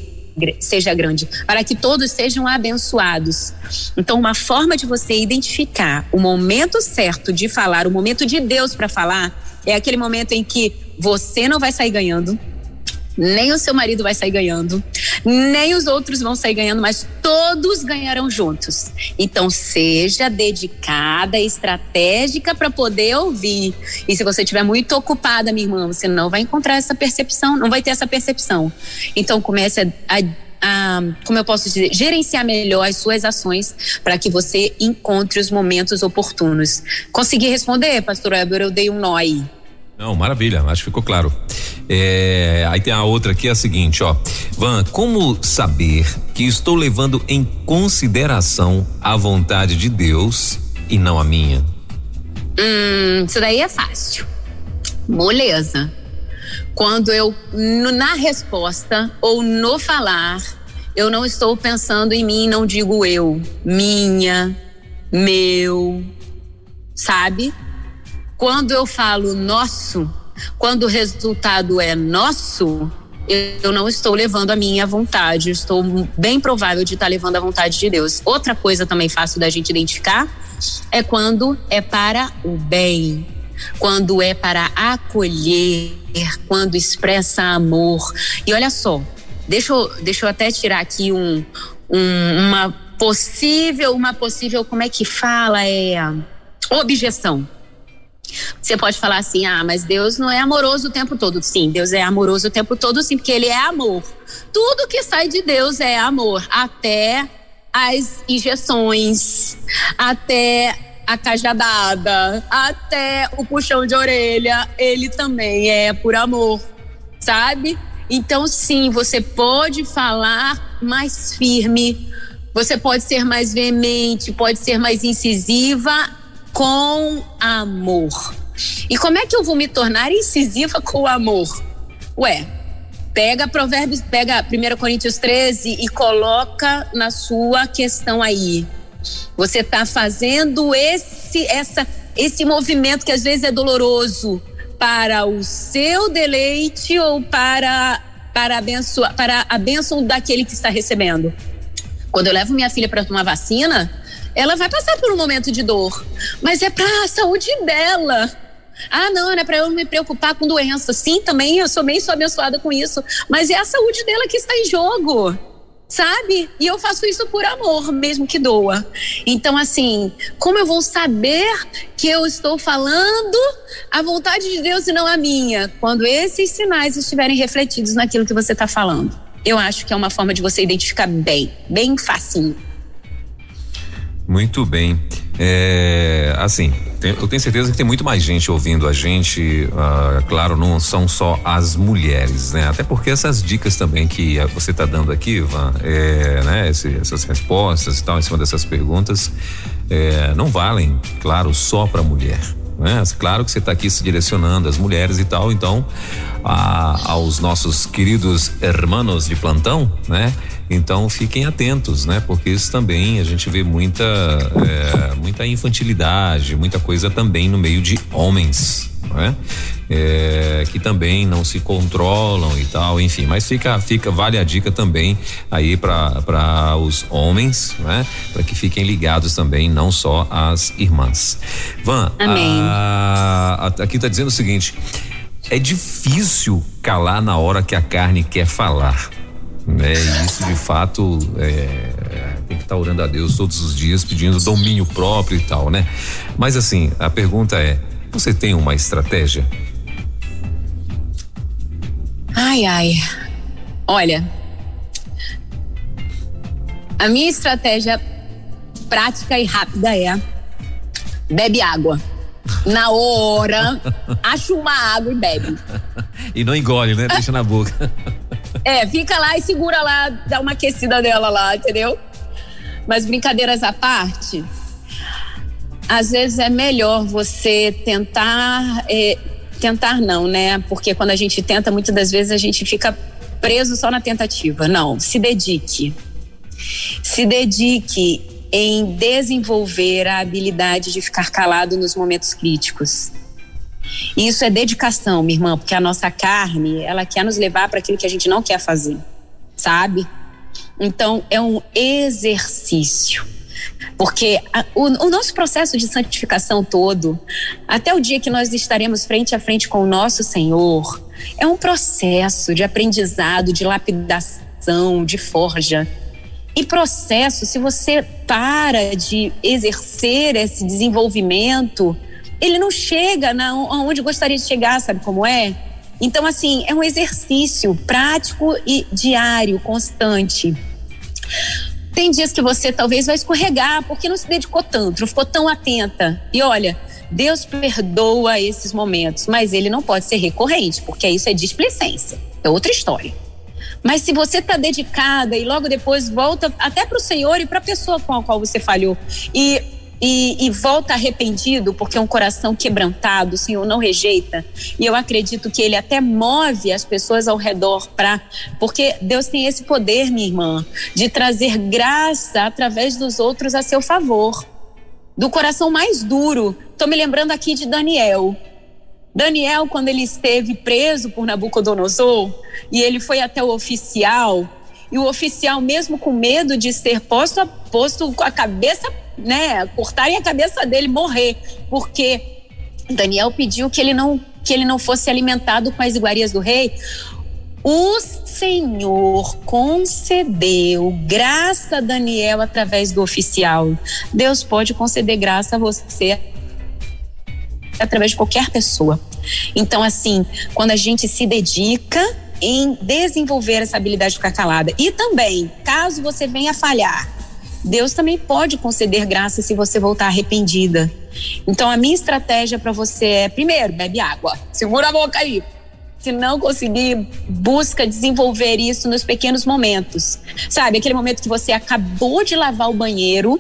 seja grande, para que todos sejam abençoados. Então, uma forma de você identificar o momento certo de falar, o momento de Deus para falar, é aquele momento em que você não vai sair ganhando, nem o seu marido vai sair ganhando, nem os outros vão sair ganhando, mas todos ganharão juntos. Então, seja dedicada, estratégica para poder ouvir. E se você estiver muito ocupada, minha irmã, você não vai encontrar essa percepção, não vai ter essa percepção. Então, comece a, a a, como eu posso dizer, gerenciar melhor as suas ações para que você encontre os momentos oportunos. Consegui responder, pastor Weber? Eu dei um nó aí. Não, maravilha, acho que ficou claro. É, aí tem a outra aqui, é a seguinte, ó. Van, como saber que estou levando em consideração a vontade de Deus e não a minha? Hum, isso daí é fácil. Moleza. Quando eu, na resposta ou no falar, eu não estou pensando em mim, não digo eu, minha, meu, sabe? Quando eu falo nosso, quando o resultado é nosso, eu não estou levando a minha vontade, estou bem provável de estar levando a vontade de Deus. Outra coisa também fácil da gente identificar é quando é para o bem, quando é para acolher, quando expressa amor. E olha só, deixa eu, deixa eu até tirar aqui um, um, uma possível, uma possível, como é que fala? É objeção. Você pode falar assim: ah, mas Deus não é amoroso o tempo todo. Sim, Deus é amoroso o tempo todo, sim, porque Ele é amor. Tudo que sai de Deus é amor, até as injeções, até a cajadada, até o puxão de orelha, ele também é por amor, sabe? Então, sim, você pode falar mais firme, você pode ser mais veemente, pode ser mais incisiva com amor. E como é que eu vou me tornar incisiva com o amor? Ué, pega Provérbios, pega 1 Coríntios 13 e coloca na sua questão aí. Você está fazendo esse essa esse movimento que às vezes é doloroso para o seu deleite ou para para abençoar, para a bênção daquele que está recebendo. Quando eu levo minha filha para tomar vacina, ela vai passar por um momento de dor, mas é para a saúde dela. Ah, não, é para eu me preocupar com doença. Sim, também eu sou bem sou abençoada com isso, mas é a saúde dela que está em jogo. Sabe? E eu faço isso por amor, mesmo que doa. Então, assim, como eu vou saber que eu estou falando a vontade de Deus e não a minha? Quando esses sinais estiverem refletidos naquilo que você está falando. Eu acho que é uma forma de você identificar bem, bem facinho. Muito bem. É, assim, eu tenho certeza que tem muito mais gente ouvindo a gente. Uh, claro, não são só as mulheres, né? Até porque essas dicas também que você está dando aqui, Ivan, é, né? Esse, essas respostas e tal, em cima dessas perguntas, é, não valem, claro, só para mulher. Né? Claro que você está aqui se direcionando às mulheres e tal, então a, aos nossos queridos hermanos de plantão, né? Então fiquem atentos, né? Porque isso também a gente vê muita, é, muita infantilidade, muita coisa também no meio de homens, né? É, que também não se controlam e tal, enfim, mas fica, fica vale a dica também aí para os homens, né? Para que fiquem ligados também, não só as irmãs. Van, Amém. A, a, aqui está dizendo o seguinte: é difícil calar na hora que a carne quer falar. Né? E isso de fato é, tem que estar tá orando a Deus todos os dias pedindo domínio próprio e tal, né? Mas assim, a pergunta é: você tem uma estratégia? Ai, ai. Olha, a minha estratégia prática e rápida é bebe água. Na hora, acha uma água e bebe. E não engole, né? Deixa na boca. É, fica lá e segura lá, dá uma aquecida dela lá, entendeu? Mas brincadeiras à parte, às vezes é melhor você tentar. É, tentar não, né? Porque quando a gente tenta, muitas das vezes a gente fica preso só na tentativa. Não, se dedique. Se dedique em desenvolver a habilidade de ficar calado nos momentos críticos. Isso é dedicação, minha irmã, porque a nossa carne, ela quer nos levar para aquilo que a gente não quer fazer, sabe? Então, é um exercício. Porque a, o, o, nosso processo de santificação todo, até o dia que nós estaremos frente a frente com o nosso Senhor, é um processo de aprendizado, de lapidação, de forja. E processo, se você para de exercer esse desenvolvimento, ele não chega na, onde gostaria de chegar, sabe como é? Então, assim, é um exercício prático e diário, constante. Tem dias que você talvez vai escorregar porque não se dedicou tanto, não ficou tão atenta. E olha, Deus perdoa esses momentos, mas ele não pode ser recorrente, porque isso é displicência. É outra história. Mas se você está dedicada e logo depois volta até para o Senhor e para a pessoa com a qual você falhou e, e, e, volta arrependido, porque é um coração quebrantado, o Senhor não rejeita. E eu acredito que Ele até move as pessoas ao redor para. Porque Deus tem esse poder, minha irmã, de trazer graça através dos outros a seu favor. Do coração mais duro. Estou me lembrando aqui de Daniel. Daniel, quando ele esteve preso por Nabucodonosor e ele foi até o oficial, e o oficial, mesmo com medo de ser posto a, posto a cabeça, né, cortarem a cabeça dele, morrer, porque Daniel pediu que ele não que ele não fosse alimentado com as iguarias do rei. O Senhor concedeu graça a Daniel através do oficial. Deus pode conceder graça a você através de qualquer pessoa. Então, assim, quando a gente se dedica em desenvolver essa habilidade de ficar calada. E também, caso você venha falhar, Deus também pode conceder graça se você voltar arrependida. Então, a minha estratégia para você é: primeiro, bebe água, segura a boca aí. Se não conseguir, busca desenvolver isso nos pequenos momentos. Sabe, aquele momento que você acabou de lavar o banheiro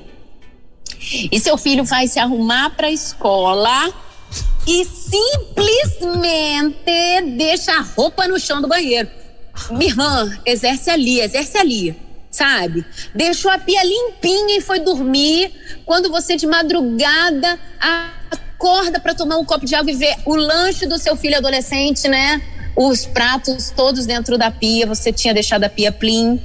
e seu filho vai se arrumar para a escola e simplesmente deixa a roupa no chão do banheiro. Irmã, exerce ali, exerce ali, sabe? Deixou a pia limpinha e foi dormir. Quando você de madrugada acorda para tomar um copo de água e ver o lanche do seu filho adolescente, né? Os pratos todos dentro da pia, você tinha deixado a pia plim.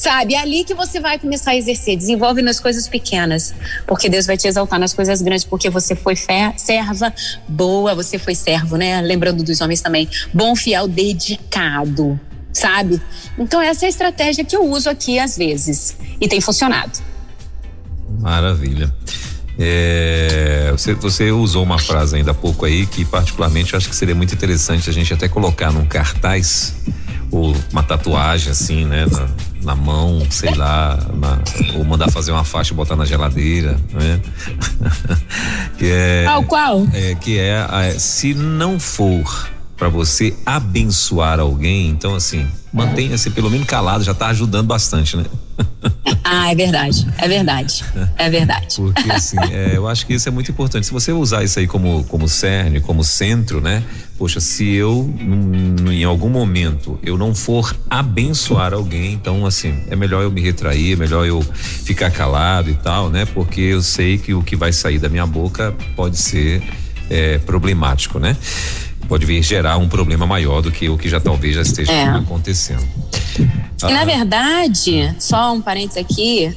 Sabe? É ali que você vai começar a exercer. Desenvolve nas coisas pequenas, porque Deus vai te exaltar nas coisas grandes, porque você foi fé, serva boa, você foi servo, né? Lembrando dos homens também. Bom, fiel, dedicado, sabe? Então, essa é a estratégia que eu uso aqui às vezes e tem funcionado. Maravilha. É, você, você, usou uma frase ainda há pouco aí que particularmente eu acho que seria muito interessante a gente até colocar num cartaz ou uma tatuagem assim, né? Na mão, sei lá, na, ou mandar fazer uma faixa e botar na geladeira, né? que é, qual, qual? É, que é, é se não for para você abençoar alguém, então assim, mantenha-se pelo menos calado, já tá ajudando bastante, né? Ah, é verdade, é verdade, é verdade. Porque assim, é, eu acho que isso é muito importante. Se você usar isso aí como como cerne, como centro, né? Poxa, se eu em algum momento eu não for abençoar alguém, então assim, é melhor eu me retrair, é melhor eu ficar calado e tal, né? Porque eu sei que o que vai sair da minha boca pode ser é, problemático, né? Pode vir gerar um problema maior do que o que já talvez já esteja é. acontecendo. E ah. na verdade, só um parênteses aqui,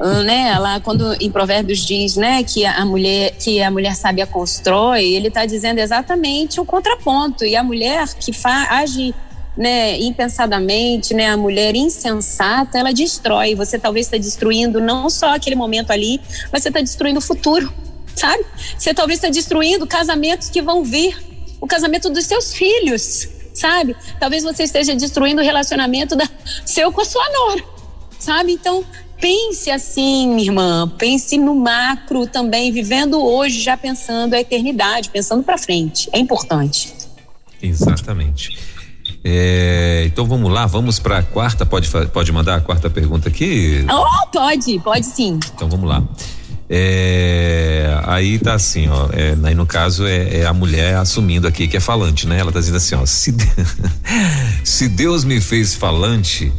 ah, né, ela quando em Provérbios diz, né, que a mulher que a mulher sábia constrói, ele está dizendo exatamente o contraponto. E a mulher que age né, impensadamente, né, a mulher insensata, ela destrói. Você talvez está destruindo não só aquele momento ali, mas você está destruindo o futuro, sabe? Você talvez está destruindo casamentos que vão vir o casamento dos seus filhos, sabe? Talvez você esteja destruindo o relacionamento da seu com a sua nora, sabe? Então, pense assim, minha irmã, pense no macro também, vivendo hoje, já pensando a eternidade, pensando para frente. É importante. Exatamente. É, então vamos lá, vamos para a quarta. Pode, pode mandar a quarta pergunta aqui? Oh, pode, pode sim. Então vamos lá. É, aí tá assim, ó. É, aí no caso é, é, a mulher assumindo aqui que é falante, né? Ela tá dizendo assim, ó. Se, se Deus me fez falante,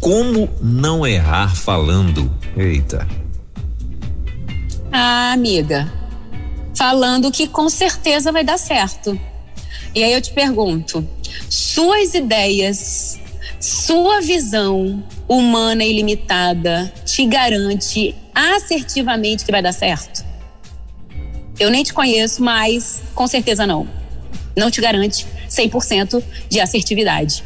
Como não errar falando? Eita. Ah, amiga. Falando que com certeza vai dar certo. E aí eu te pergunto: suas ideias, sua visão humana ilimitada te garante assertivamente que vai dar certo? Eu nem te conheço, mas com certeza não. Não te garante 100% de assertividade.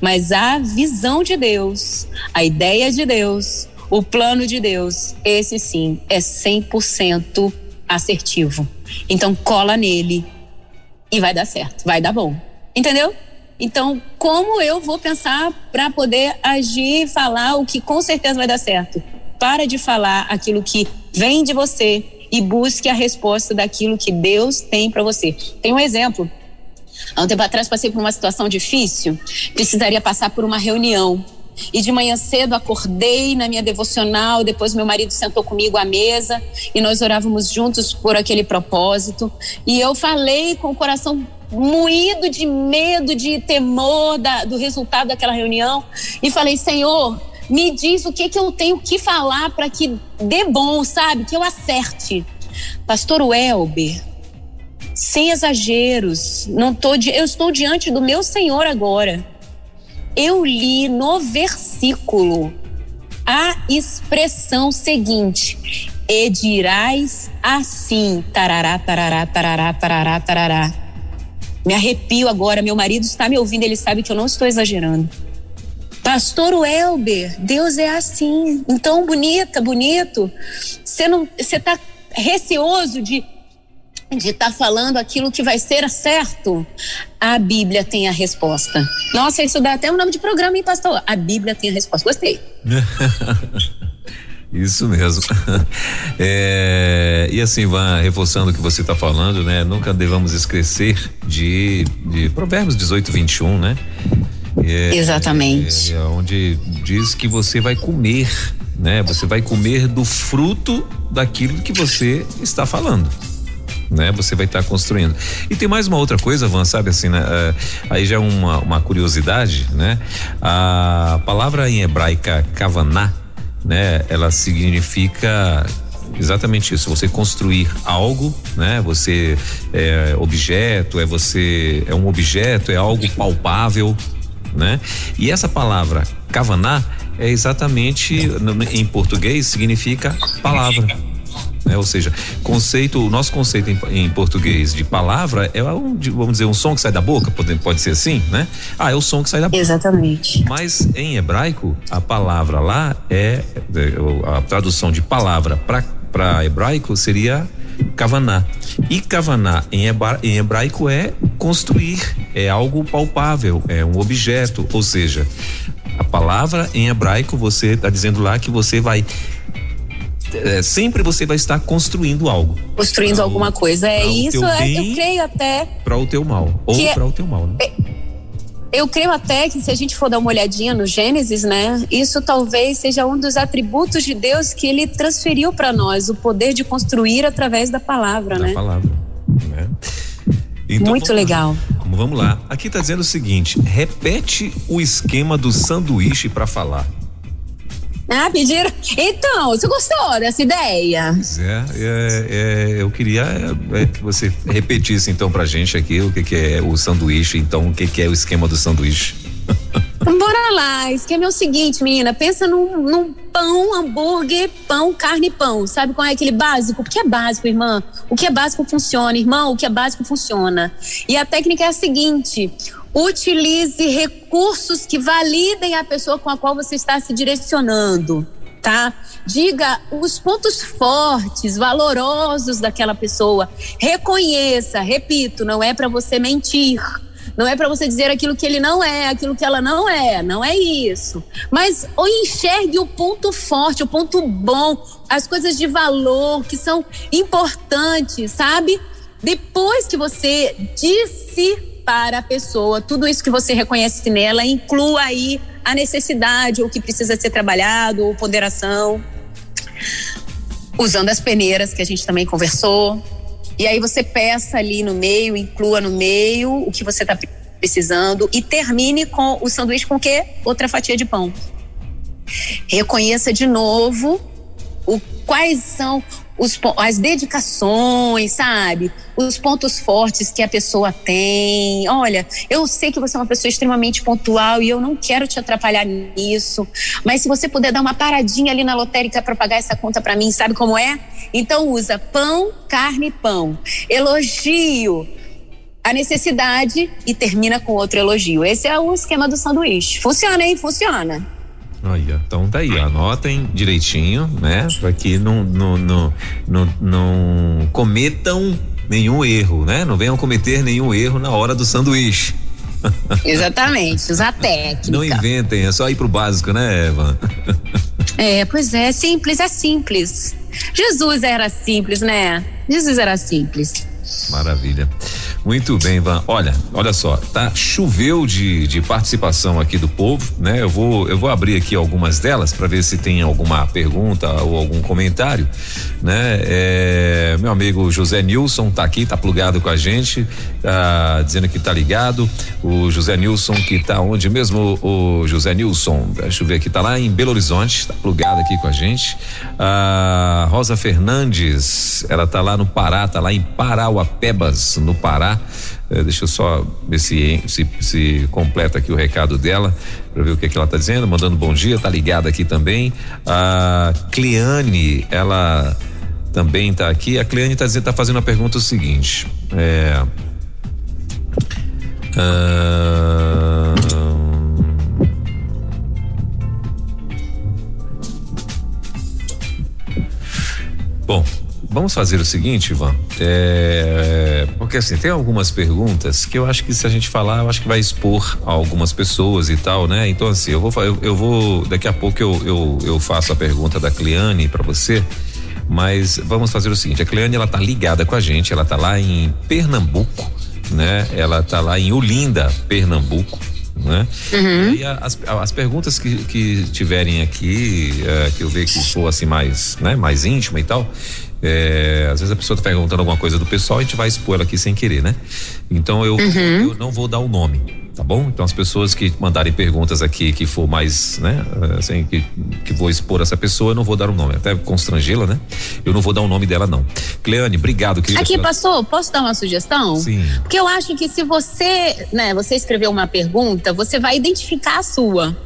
Mas a visão de Deus, a ideia de Deus, o plano de Deus, esse sim é 100% assertivo. Então cola nele e vai dar certo, vai dar bom. Entendeu? Então, como eu vou pensar para poder agir, falar o que com certeza vai dar certo? Para de falar aquilo que vem de você e busque a resposta daquilo que Deus tem para você. Tem um exemplo. Há um tempo atrás passei por uma situação difícil, precisaria passar por uma reunião. E de manhã cedo acordei na minha devocional, depois meu marido sentou comigo à mesa e nós orávamos juntos por aquele propósito. E eu falei com o coração moído de medo, de temor da, do resultado daquela reunião e falei: Senhor, me diz o que, que eu tenho que falar para que dê bom, sabe? Que eu acerte. Pastor Welber, sem exageros, não tô, eu estou diante do meu Senhor agora. Eu li no versículo a expressão seguinte: e dirás assim, tarará, tarará, tarará, tarará, tarará. Me arrepio agora, meu marido está me ouvindo, ele sabe que eu não estou exagerando. Pastor Welber, Deus é assim. Então, bonita, bonito. Você não, você tá receoso de de estar tá falando aquilo que vai ser certo, a Bíblia tem a resposta. Nossa, isso dá até um nome de programa, hein, pastor? A Bíblia tem a resposta. Gostei. Isso mesmo. É, e assim, Van, reforçando o que você está falando, né? Nunca devemos esquecer de, de Provérbios 18, 21, né? É, Exatamente. É, onde diz que você vai comer, né? Você vai comer do fruto daquilo que você está falando né? Você vai estar tá construindo. E tem mais uma outra coisa, Van, sabe assim, né? Uh, aí já é uma, uma curiosidade, né? A palavra em hebraica kavaná, né? Ela significa exatamente isso. Você construir algo, né? Você é objeto, é você é um objeto, é algo palpável, né? E essa palavra kavaná é exatamente em português significa palavra né? Ou seja, conceito, o nosso conceito em, em português de palavra é um, vamos dizer, um som que sai da boca, pode, pode ser assim, né? Ah, é o som que sai da boca. Exatamente. Mas em hebraico, a palavra lá é, a tradução de palavra para hebraico seria kavaná. E kavaná em, em hebraico é construir, é algo palpável, é um objeto, ou seja, a palavra em hebraico você está dizendo lá que você vai é, sempre você vai estar construindo algo. Construindo alguma coisa. É isso, é, eu creio até. Para o teu mal. Ou é para o teu mal, né? É, eu creio até que se a gente for dar uma olhadinha no Gênesis, né, isso talvez seja um dos atributos de Deus que ele transferiu para nós, o poder de construir através da palavra, da né? palavra, né? Então, Muito vamos legal. Lá. Vamos lá. Aqui está dizendo o seguinte: repete o esquema do sanduíche para falar. Ah, pediram. Então, você gostou dessa ideia? Pois é, é, é eu queria é, que você repetisse então pra gente aqui o que, que é o sanduíche, então o que, que é o esquema do sanduíche. Bora lá, esquema é o seguinte, menina, pensa num, num pão, hambúrguer, pão, carne pão. Sabe qual é aquele básico? O que é básico, irmã? O que é básico funciona, irmão? O que é básico funciona. E a técnica é a seguinte: Utilize recursos que validem a pessoa com a qual você está se direcionando, tá? Diga os pontos fortes, valorosos daquela pessoa. Reconheça, repito, não é para você mentir. Não é para você dizer aquilo que ele não é, aquilo que ela não é, não é isso. Mas ou enxergue o ponto forte, o ponto bom, as coisas de valor que são importantes, sabe? Depois que você disse para a pessoa. Tudo isso que você reconhece nela, inclua aí a necessidade, o que precisa ser trabalhado, ou ponderação. Usando as peneiras que a gente também conversou. E aí você peça ali no meio, inclua no meio o que você está precisando e termine com o sanduíche com o quê? Outra fatia de pão. Reconheça de novo o quais são os, as dedicações, sabe? Os pontos fortes que a pessoa tem. Olha, eu sei que você é uma pessoa extremamente pontual e eu não quero te atrapalhar nisso, mas se você puder dar uma paradinha ali na lotérica para pagar essa conta para mim, sabe como é? Então usa pão, carne, pão. Elogio a necessidade e termina com outro elogio. Esse é o esquema do sanduíche. Funciona, hein? Funciona. Olha, então tá aí, anotem direitinho, né? Para que não, não, não, não, não cometam nenhum erro, né? Não venham cometer nenhum erro na hora do sanduíche. Exatamente, usar técnica. Não inventem, é só ir pro básico, né, Eva? É, pois é, simples, é simples. Jesus era simples, né? Jesus era simples. Maravilha. Muito bem, Van. Olha, olha só, tá choveu de, de participação aqui do povo, né? Eu vou eu vou abrir aqui algumas delas para ver se tem alguma pergunta ou algum comentário, né? É, meu amigo José Nilson tá aqui, tá plugado com a gente, tá dizendo que tá ligado. O José Nilson que tá onde mesmo o José Nilson? Deixa eu ver aqui, tá lá em Belo Horizonte, tá plugado aqui com a gente. A Rosa Fernandes, ela tá lá no Pará, tá lá em Parauapebas, no Pará é, deixa eu só ver se, se, se, completa aqui o recado dela, para ver o que, é que ela está dizendo, mandando bom dia, tá ligada aqui também. A Cleane, ela também está aqui. A Cleane está tá fazendo a pergunta o seguinte. É, Bom, Vamos fazer o seguinte, Ivan. É, porque assim, tem algumas perguntas que eu acho que se a gente falar, eu acho que vai expor algumas pessoas e tal, né? Então, assim, eu vou, eu, eu vou daqui a pouco eu, eu, eu faço a pergunta da Cliane para você. Mas vamos fazer o seguinte: a Cleane ela tá ligada com a gente, ela tá lá em Pernambuco, né? Ela tá lá em Olinda, Pernambuco né? Uhum. E as, as perguntas que, que tiverem aqui, é, que eu ver que for assim mais, né, mais íntima e tal, é, às vezes a pessoa está perguntando alguma coisa do pessoal, a gente vai expor ela aqui sem querer, né? Então eu, uhum. eu não vou dar o nome, tá bom? Então as pessoas que mandarem perguntas aqui que for mais, né, assim, que, que vou expor essa pessoa, eu não vou dar o nome, até constrangê-la, né? Eu não vou dar o nome dela não. Cleane, obrigado, querida. Aqui, pela... pastor, posso dar uma sugestão? Sim. Porque eu acho que se você, né, você escreveu uma pergunta, você vai identificar a sua.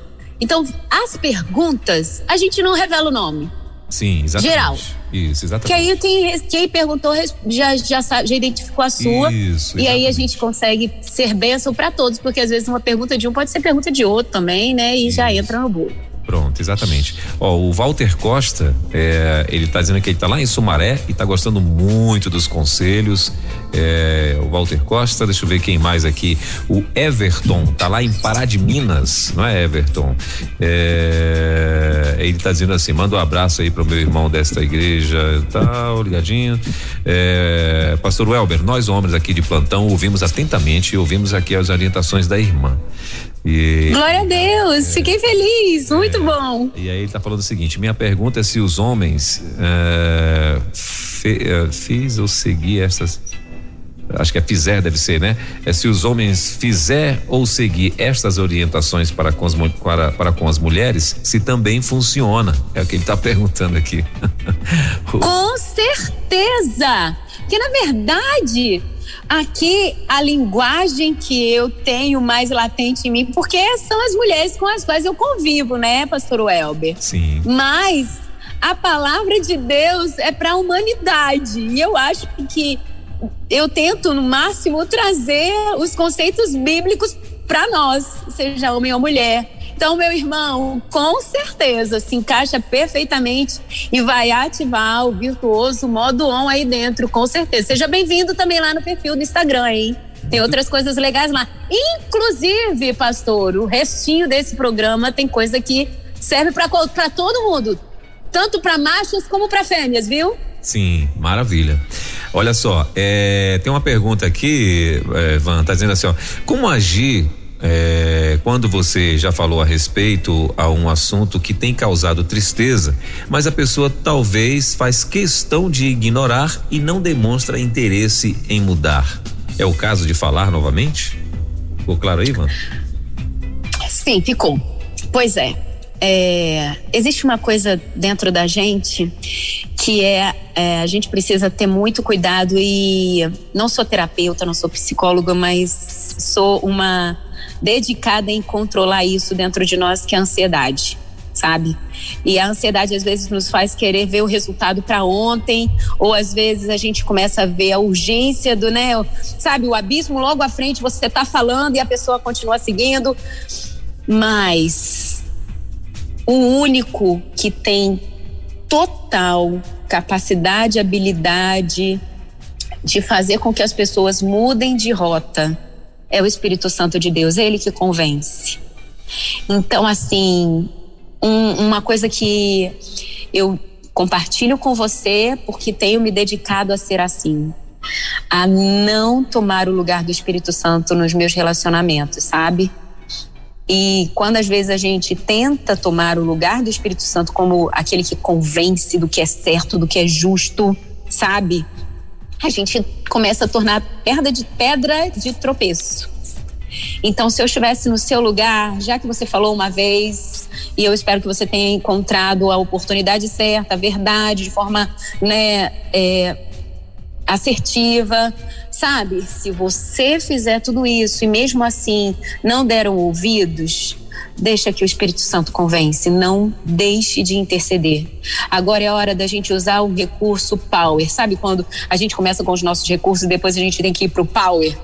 Então, as perguntas, a gente não revela o nome. Sim, exatamente. Geral. Isso, exatamente. Que aí quem, quem perguntou já, já, sabe, já identificou a sua. Isso, e aí a gente consegue ser bênção para todos, porque às vezes uma pergunta de um pode ser pergunta de outro também, né? E Isso. já entra no bolo. Pronto, exatamente. Ó, o Walter Costa, é, ele tá dizendo que ele tá lá em Sumaré e tá gostando muito dos conselhos. É, o Walter Costa, deixa eu ver quem mais aqui. O Everton, tá lá em Pará de Minas, não é, Everton? É, ele tá dizendo assim: manda um abraço aí pro meu irmão desta igreja, tá, ligadinho. É, Pastor Welber, nós homens aqui de plantão ouvimos atentamente e ouvimos aqui as orientações da irmã. E, Glória a Deus, é, fiquei feliz, muito é, bom. E aí ele está falando o seguinte: minha pergunta é se os homens é, fe, é, fiz ou seguir essas. Acho que é fizer, deve ser, né? É se os homens fizer ou seguir estas orientações para com, as, para, para com as mulheres, se também funciona. É o que ele está perguntando aqui. com certeza! Que na verdade Aqui, a linguagem que eu tenho mais latente em mim, porque são as mulheres com as quais eu convivo, né, pastor Welber? Sim. Mas a palavra de Deus é para a humanidade. E eu acho que eu tento, no máximo, trazer os conceitos bíblicos para nós, seja homem ou mulher. Então, meu irmão, com certeza se encaixa perfeitamente e vai ativar o virtuoso modo on aí dentro, com certeza. Seja bem-vindo também lá no perfil do Instagram, hein? Tem outras coisas legais lá. Inclusive, pastor, o restinho desse programa tem coisa que serve para todo mundo, tanto para machos como para fêmeas, viu? Sim, maravilha. Olha só, é, tem uma pergunta aqui, é, Van, tá dizendo assim, ó, como agir é, quando você já falou a respeito a um assunto que tem causado tristeza, mas a pessoa talvez faz questão de ignorar e não demonstra interesse em mudar. É o caso de falar novamente? Ficou claro aí, Ivan? Sim, ficou. Pois é. é, existe uma coisa dentro da gente que é, é, a gente precisa ter muito cuidado e não sou terapeuta, não sou psicóloga, mas sou uma dedicada em controlar isso dentro de nós, que é a ansiedade sabe? E a ansiedade às vezes nos faz querer ver o resultado para ontem, ou às vezes a gente começa a ver a urgência do, né, sabe, o abismo logo à frente, você tá falando e a pessoa continua seguindo. Mas o único que tem total capacidade, habilidade de fazer com que as pessoas mudem de rota é o Espírito Santo de Deus, é ele que convence. Então, assim, um, uma coisa que eu compartilho com você porque tenho me dedicado a ser assim. A não tomar o lugar do Espírito Santo nos meus relacionamentos, sabe? E quando às vezes a gente tenta tomar o lugar do Espírito Santo como aquele que convence do que é certo, do que é justo, sabe? A gente começa a tornar pedra de pedra de tropeço. Então, se eu estivesse no seu lugar, já que você falou uma vez, e eu espero que você tenha encontrado a oportunidade certa, a verdade, de forma né, é, assertiva, sabe? Se você fizer tudo isso e mesmo assim não deram ouvidos, deixa que o Espírito Santo convence, não deixe de interceder. Agora é hora da gente usar o recurso power. Sabe quando a gente começa com os nossos recursos e depois a gente tem que ir pro power?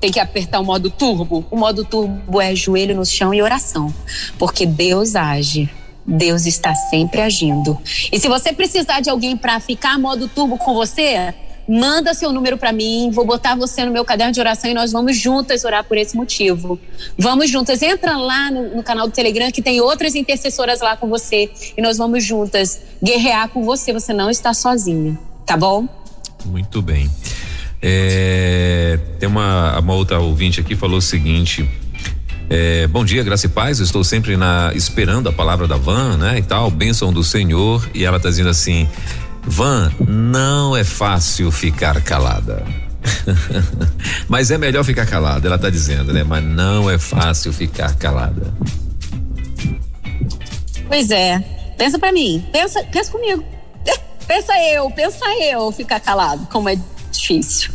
tem que apertar o modo turbo. O modo turbo é joelho no chão e oração, porque Deus age. Deus está sempre agindo. E se você precisar de alguém para ficar modo turbo com você, manda seu número para mim, vou botar você no meu caderno de oração e nós vamos juntas orar por esse motivo. Vamos juntas, entra lá no, no, canal do Telegram que tem outras intercessoras lá com você e nós vamos juntas guerrear com você, você não está sozinha, tá bom? Muito bem. É, tem uma, uma outra ouvinte aqui falou o seguinte. É, bom dia, graça e paz. Eu estou sempre na esperando a palavra da Van, né? E tal, bênção do Senhor. E ela está dizendo assim: Van, não é fácil ficar calada. Mas é melhor ficar calada, ela está dizendo, né? Mas não é fácil ficar calada. Pois é. Pensa para mim, pensa, pensa comigo. Pensa eu, pensa eu ficar calado, como é difícil.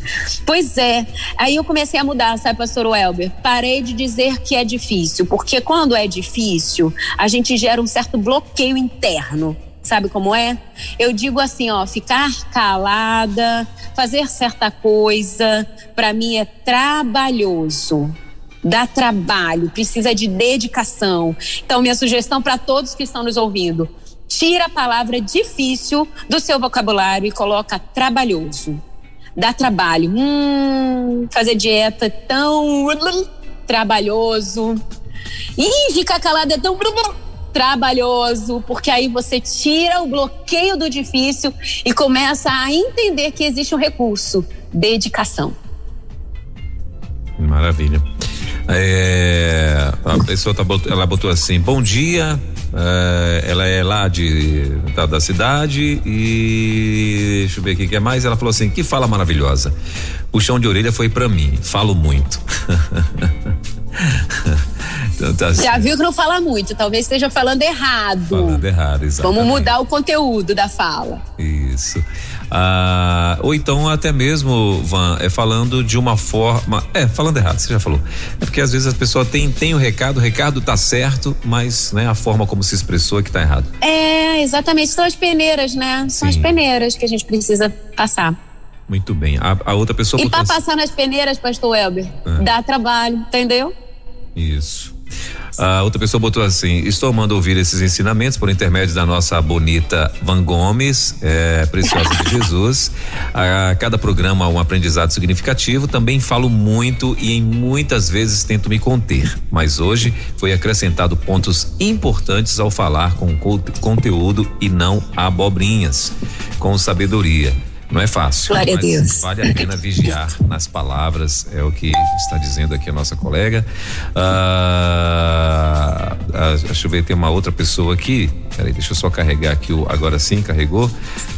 Pois é. Aí eu comecei a mudar, sabe, pastor Welber? Parei de dizer que é difícil, porque quando é difícil, a gente gera um certo bloqueio interno. Sabe como é? Eu digo assim, ó, ficar calada, fazer certa coisa, para mim é trabalhoso dá trabalho, precisa de dedicação. Então, minha sugestão para todos que estão nos ouvindo: tira a palavra difícil do seu vocabulário e coloca trabalhoso dá trabalho. Hum, fazer dieta é tão trabalhoso. E ficar calado é tão trabalhoso, porque aí você tira o bloqueio do difícil e começa a entender que existe um recurso, dedicação. Maravilha. É, a pessoa tá, ela botou assim: Bom dia, é, ela é lá de da, da, cidade e deixa eu ver o que é mais. Ela falou assim: que fala maravilhosa. Puxão de orelha foi para mim. Falo muito. então, tá assim. Já viu que não fala muito, talvez esteja falando errado. Falando errado, exatamente. Vamos mudar o conteúdo da fala. Isso. Ah, ou então até mesmo, Van, é falando de uma forma. É, falando errado, você já falou. É porque às vezes a pessoa tem, tem o recado, o recado tá certo, mas né, a forma como se expressou é que tá errado. É, exatamente. São as peneiras, né? São Sim. as peneiras que a gente precisa passar. Muito bem. A, a outra pessoa. E para passar nas peneiras, pastor Elber, é. dá trabalho, entendeu? Isso. A outra pessoa botou assim: estou amando ouvir esses ensinamentos por intermédio da nossa bonita Van Gomes, é, preciosa de Jesus. A cada programa um aprendizado significativo. Também falo muito e em muitas vezes tento me conter, mas hoje foi acrescentado pontos importantes ao falar com conteúdo e não abobrinhas, com sabedoria. Não é fácil. Glória a Deus. Vale a pena vigiar nas palavras, é o que está dizendo aqui a nossa colega. Ah, ah, deixa eu ver, tem uma outra pessoa aqui. Peraí, deixa eu só carregar aqui o. Agora sim, carregou.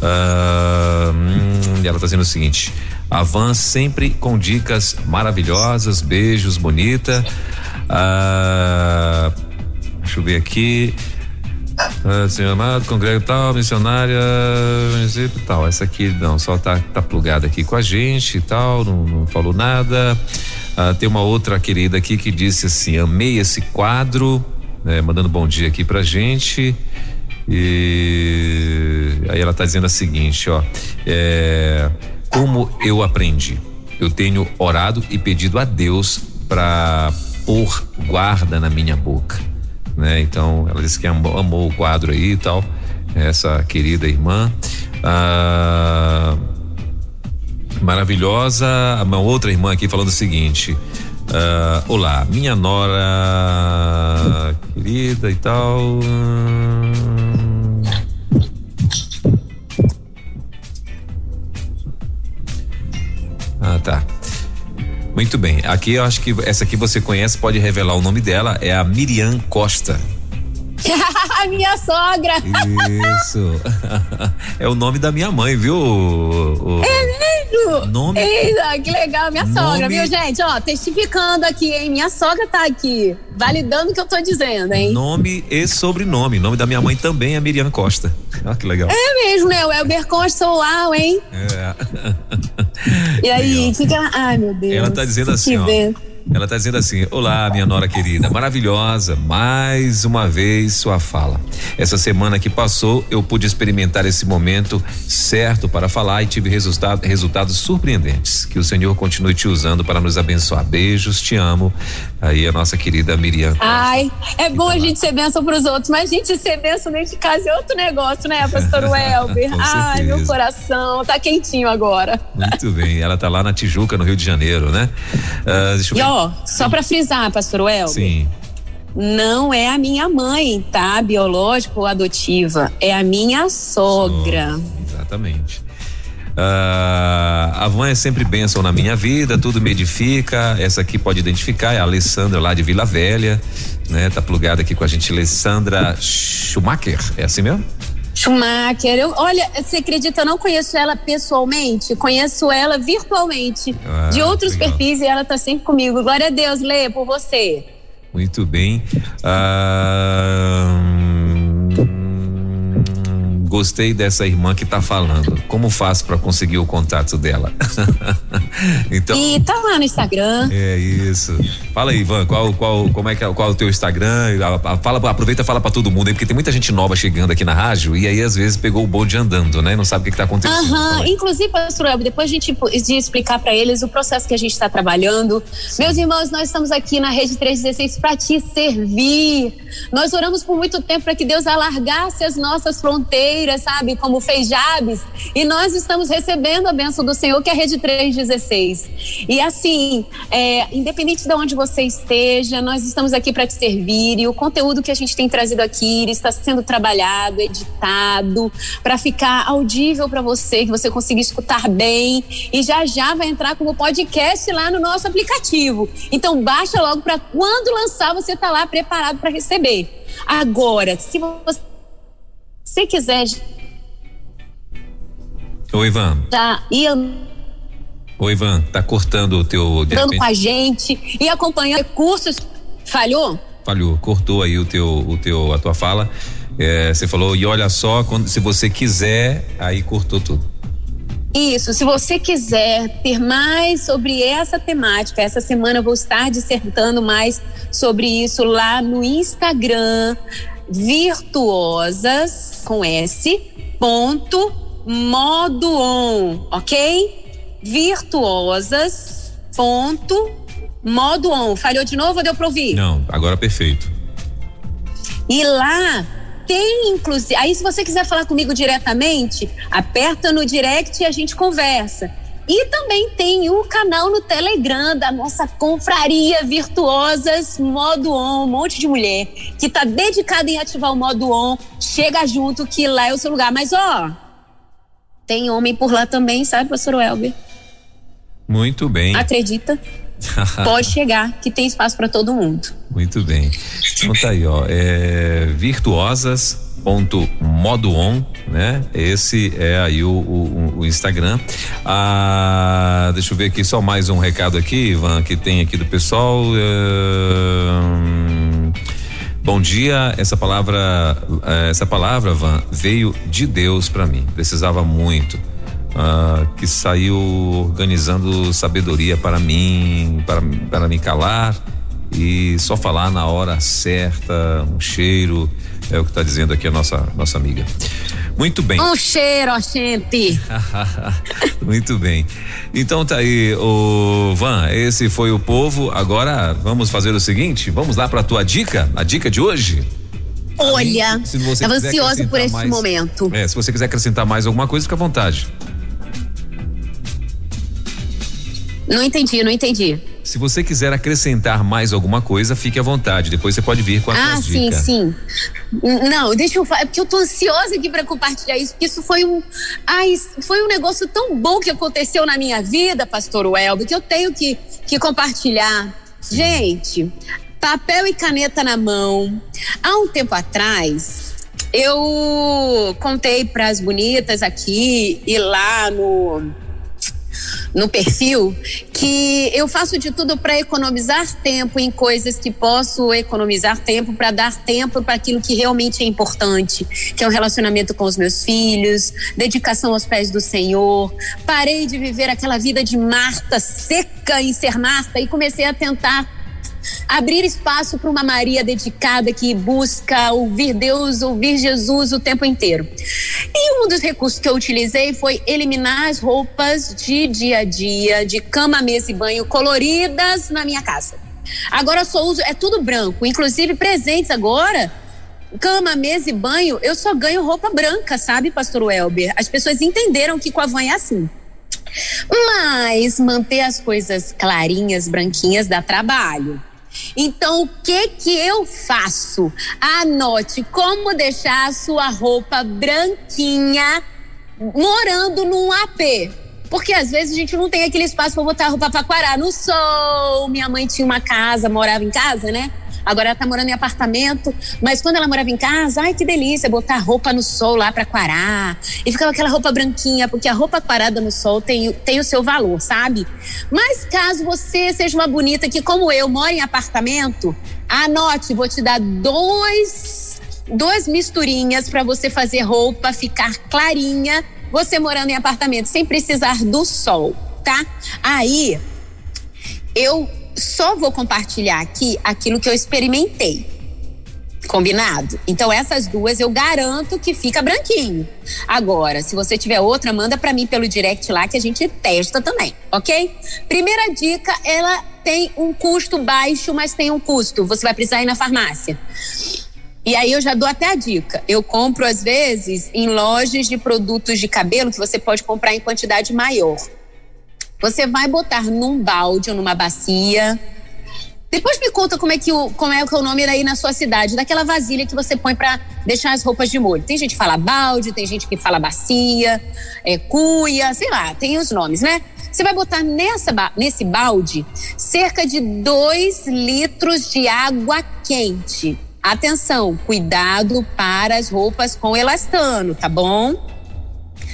Ah, hum, ela está dizendo o seguinte: a Van sempre com dicas maravilhosas, beijos, bonita. Ah, deixa eu ver aqui. Uh, senhor amado, congrego tal, missionária, município tal. Essa aqui não, só tá, tá plugada aqui com a gente e tal, não, não falou nada. Uh, tem uma outra querida aqui que disse assim: amei esse quadro, né, mandando bom dia aqui pra gente. E aí ela tá dizendo a seguinte, ó, é, como eu aprendi, eu tenho orado e pedido a Deus para pôr guarda na minha boca né? Então ela disse que amou, amou o quadro aí e tal, essa querida irmã. Ah, maravilhosa, uma outra irmã aqui falando o seguinte. Ah, olá, minha nora querida e tal. Ah, tá. Muito bem. Aqui eu acho que essa aqui você conhece, pode revelar o nome dela, é a Miriam Costa. a minha sogra. Isso. é o nome da minha mãe, viu? O, é mesmo? Nome. Eita, que legal, minha nome... sogra, viu, gente? Ó, testificando aqui, hein? Minha sogra tá aqui, validando o que eu tô dizendo, hein? Nome e sobrenome. O nome da minha mãe também é Miriam Costa. Olha que legal. É mesmo, né? O Elber Costa, uau, hein? É. E aí, fica. Ai, meu Deus. Ela tá dizendo assim, ó. Ela está dizendo assim: Olá, minha nora querida, maravilhosa, mais uma vez sua fala. Essa semana que passou, eu pude experimentar esse momento certo para falar e tive resultado, resultados surpreendentes. Que o Senhor continue te usando para nos abençoar. Beijos, te amo. Aí a nossa querida Miriam. Ai, é bom a gente ser bênção para os outros, mas a gente ser bênção neste caso é outro negócio, né, pastor Welber? Ai, meu coração, tá quentinho agora. Muito bem, ela tá lá na Tijuca, no Rio de Janeiro, né? Uh, deixa eu e ó, só para frisar, pastor Welber. Sim não é a minha mãe, tá? Biológica ou adotiva. É a minha sogra. Exatamente. Uh, a Van é sempre bênção na minha vida, tudo me edifica. Essa aqui pode identificar, é a Alessandra lá de Vila Velha, né? Tá plugada aqui com a gente, Alessandra Schumacher, é assim mesmo? Schumacher, eu, olha, você acredita, eu não conheço ela pessoalmente, conheço ela virtualmente, ah, de outros legal. perfis e ela tá sempre comigo. Glória a Deus, Lê, por você. Muito bem. Ah, Gostei dessa irmã que tá falando. Como faço para conseguir o contato dela? então. E tá lá no Instagram. É isso. Fala aí, Ivan, qual, qual, como é que é, qual é o teu Instagram? Fala, aproveita e fala para todo mundo aí, porque tem muita gente nova chegando aqui na rádio e aí às vezes pegou o bonde andando, né? Não sabe o que, que tá acontecendo. Aham, inclusive, pastor Elber, depois a gente de explicar para eles o processo que a gente está trabalhando. Sim. Meus irmãos, nós estamos aqui na Rede 316 para te servir. Nós oramos por muito tempo para que Deus alargasse as nossas fronteiras sabe? Como fez Jabes. E nós estamos recebendo a bênção do Senhor, que é a Rede 316. E assim, é, independente de onde você esteja, nós estamos aqui para te servir. E o conteúdo que a gente tem trazido aqui está sendo trabalhado, editado, para ficar audível para você, que você consiga escutar bem. E já já vai entrar como podcast lá no nosso aplicativo. Então, baixa logo para quando lançar, você tá lá preparado para receber. Agora, se você se quiser. Oi, Ivan. Já ia. Oi, Ivan, tá cortando o teu. Dando com a gente e acompanhando cursos. Falhou? Falhou, cortou aí o teu, o teu, a tua fala. É, você falou, e olha só, quando, se você quiser, aí cortou tudo. Isso, se você quiser ter mais sobre essa temática, essa semana eu vou estar dissertando mais sobre isso lá no Instagram, virtuosas com S ponto modo on, ok? Virtuosas ponto modo on. Falhou de novo ou deu para ouvir? Não, agora perfeito. E lá tem inclusive, aí se você quiser falar comigo diretamente, aperta no direct e a gente conversa. E também tem o canal no Telegram da nossa confraria Virtuosas Modo On, um monte de mulher que tá dedicada em ativar o modo on. Chega junto que lá é o seu lugar. Mas ó, tem homem por lá também, sabe, pastor Welber? Muito bem. Acredita? Pode chegar, que tem espaço para todo mundo. Muito bem. Então tá aí, ó. É, virtuosas ponto modo on, né? Esse é aí o, o, o, Instagram. Ah, deixa eu ver aqui só mais um recado aqui, Ivan, que tem aqui do pessoal. É, Bom dia, essa palavra, eh, essa palavra, Van, veio de Deus para mim. Precisava muito. Uh, que saiu organizando sabedoria para mim, para, para me calar e só falar na hora certa, um cheiro, é o que está dizendo aqui a nossa nossa amiga. Muito bem. Um cheiro, gente. Muito bem. Então tá aí, o Van, esse foi o povo. Agora vamos fazer o seguinte, vamos lá para a tua dica, a dica de hoje. Olha, estava ansiosa por esse mais, momento. É, se você quiser acrescentar mais alguma coisa, fica à vontade. Não entendi, não entendi. Se você quiser acrescentar mais alguma coisa, fique à vontade. Depois você pode vir com a ah, sim, sim. Não, deixa eu falar, é porque eu tô ansiosa aqui para compartilhar isso, porque isso foi um, ai, foi um negócio tão bom que aconteceu na minha vida, pastor Welber, que eu tenho que, que compartilhar. Sim. Gente, papel e caneta na mão. Há um tempo atrás, eu contei para as bonitas aqui e lá no no perfil que eu faço de tudo para economizar tempo em coisas que posso economizar tempo para dar tempo para aquilo que realmente é importante, que é o relacionamento com os meus filhos, dedicação aos pés do Senhor. Parei de viver aquela vida de Marta seca em ser Marta e comecei a tentar abrir espaço para uma Maria dedicada que busca ouvir Deus, ouvir Jesus o tempo inteiro. E um dos recursos que eu utilizei foi eliminar as roupas de dia a dia, de cama, mesa e banho coloridas na minha casa. Agora eu só uso, é tudo branco, inclusive presentes agora. Cama, mesa e banho, eu só ganho roupa branca, sabe, pastor Welber? As pessoas entenderam que com a van é assim. Mas manter as coisas clarinhas, branquinhas, dá trabalho. Então, o que que eu faço? Anote como deixar a sua roupa branquinha morando num AP. Porque às vezes a gente não tem aquele espaço para botar a roupa para quarar no sol. Minha mãe tinha uma casa, morava em casa, né? Agora ela tá morando em apartamento, mas quando ela morava em casa, ai que delícia, botar roupa no sol lá para quarar. E ficava aquela roupa branquinha, porque a roupa quarada no sol tem, tem o seu valor, sabe? Mas caso você seja uma bonita que, como eu, mora em apartamento, anote, vou te dar dois, duas misturinhas para você fazer roupa ficar clarinha, você morando em apartamento, sem precisar do sol, tá? Aí, eu só vou compartilhar aqui aquilo que eu experimentei. Combinado? Então essas duas eu garanto que fica branquinho. Agora, se você tiver outra, manda para mim pelo direct lá que a gente testa também, ok? Primeira dica, ela tem um custo baixo, mas tem um custo. Você vai precisar ir na farmácia. E aí eu já dou até a dica. Eu compro às vezes em lojas de produtos de cabelo que você pode comprar em quantidade maior. Você vai botar num balde ou numa bacia. Depois me conta como é que o, como é, que é o nome aí na sua cidade, daquela vasilha que você põe para deixar as roupas de molho. Tem gente que fala balde, tem gente que fala bacia, é, cuia, sei lá, tem os nomes, né? Você vai botar nessa, nesse balde cerca de 2 litros de água quente. Atenção, cuidado para as roupas com elastano, tá bom?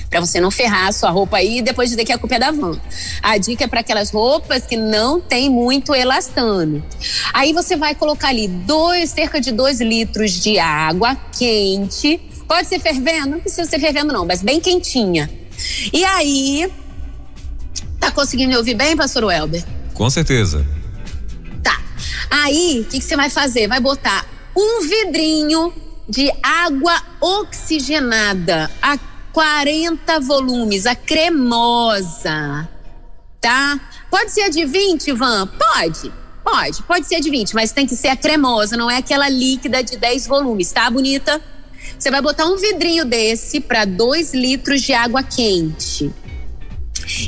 Para você não ferrar a sua roupa aí e depois dizer que a culpa é da van. A dica é para aquelas roupas que não tem muito elastano. Aí você vai colocar ali dois, cerca de dois litros de água quente. Pode ser fervendo? Não precisa ser fervendo, não, mas bem quentinha. E aí. Tá conseguindo me ouvir bem, pastor Welber? Com certeza. Tá. Aí, o que, que você vai fazer? Vai botar um vidrinho de água oxigenada. Aqui 40 volumes, a cremosa, tá? Pode ser a de 20, Van? Pode. Pode, pode ser de 20, mas tem que ser a cremosa, não é aquela líquida de 10 volumes, tá, bonita? Você vai botar um vidrinho desse para 2 litros de água quente.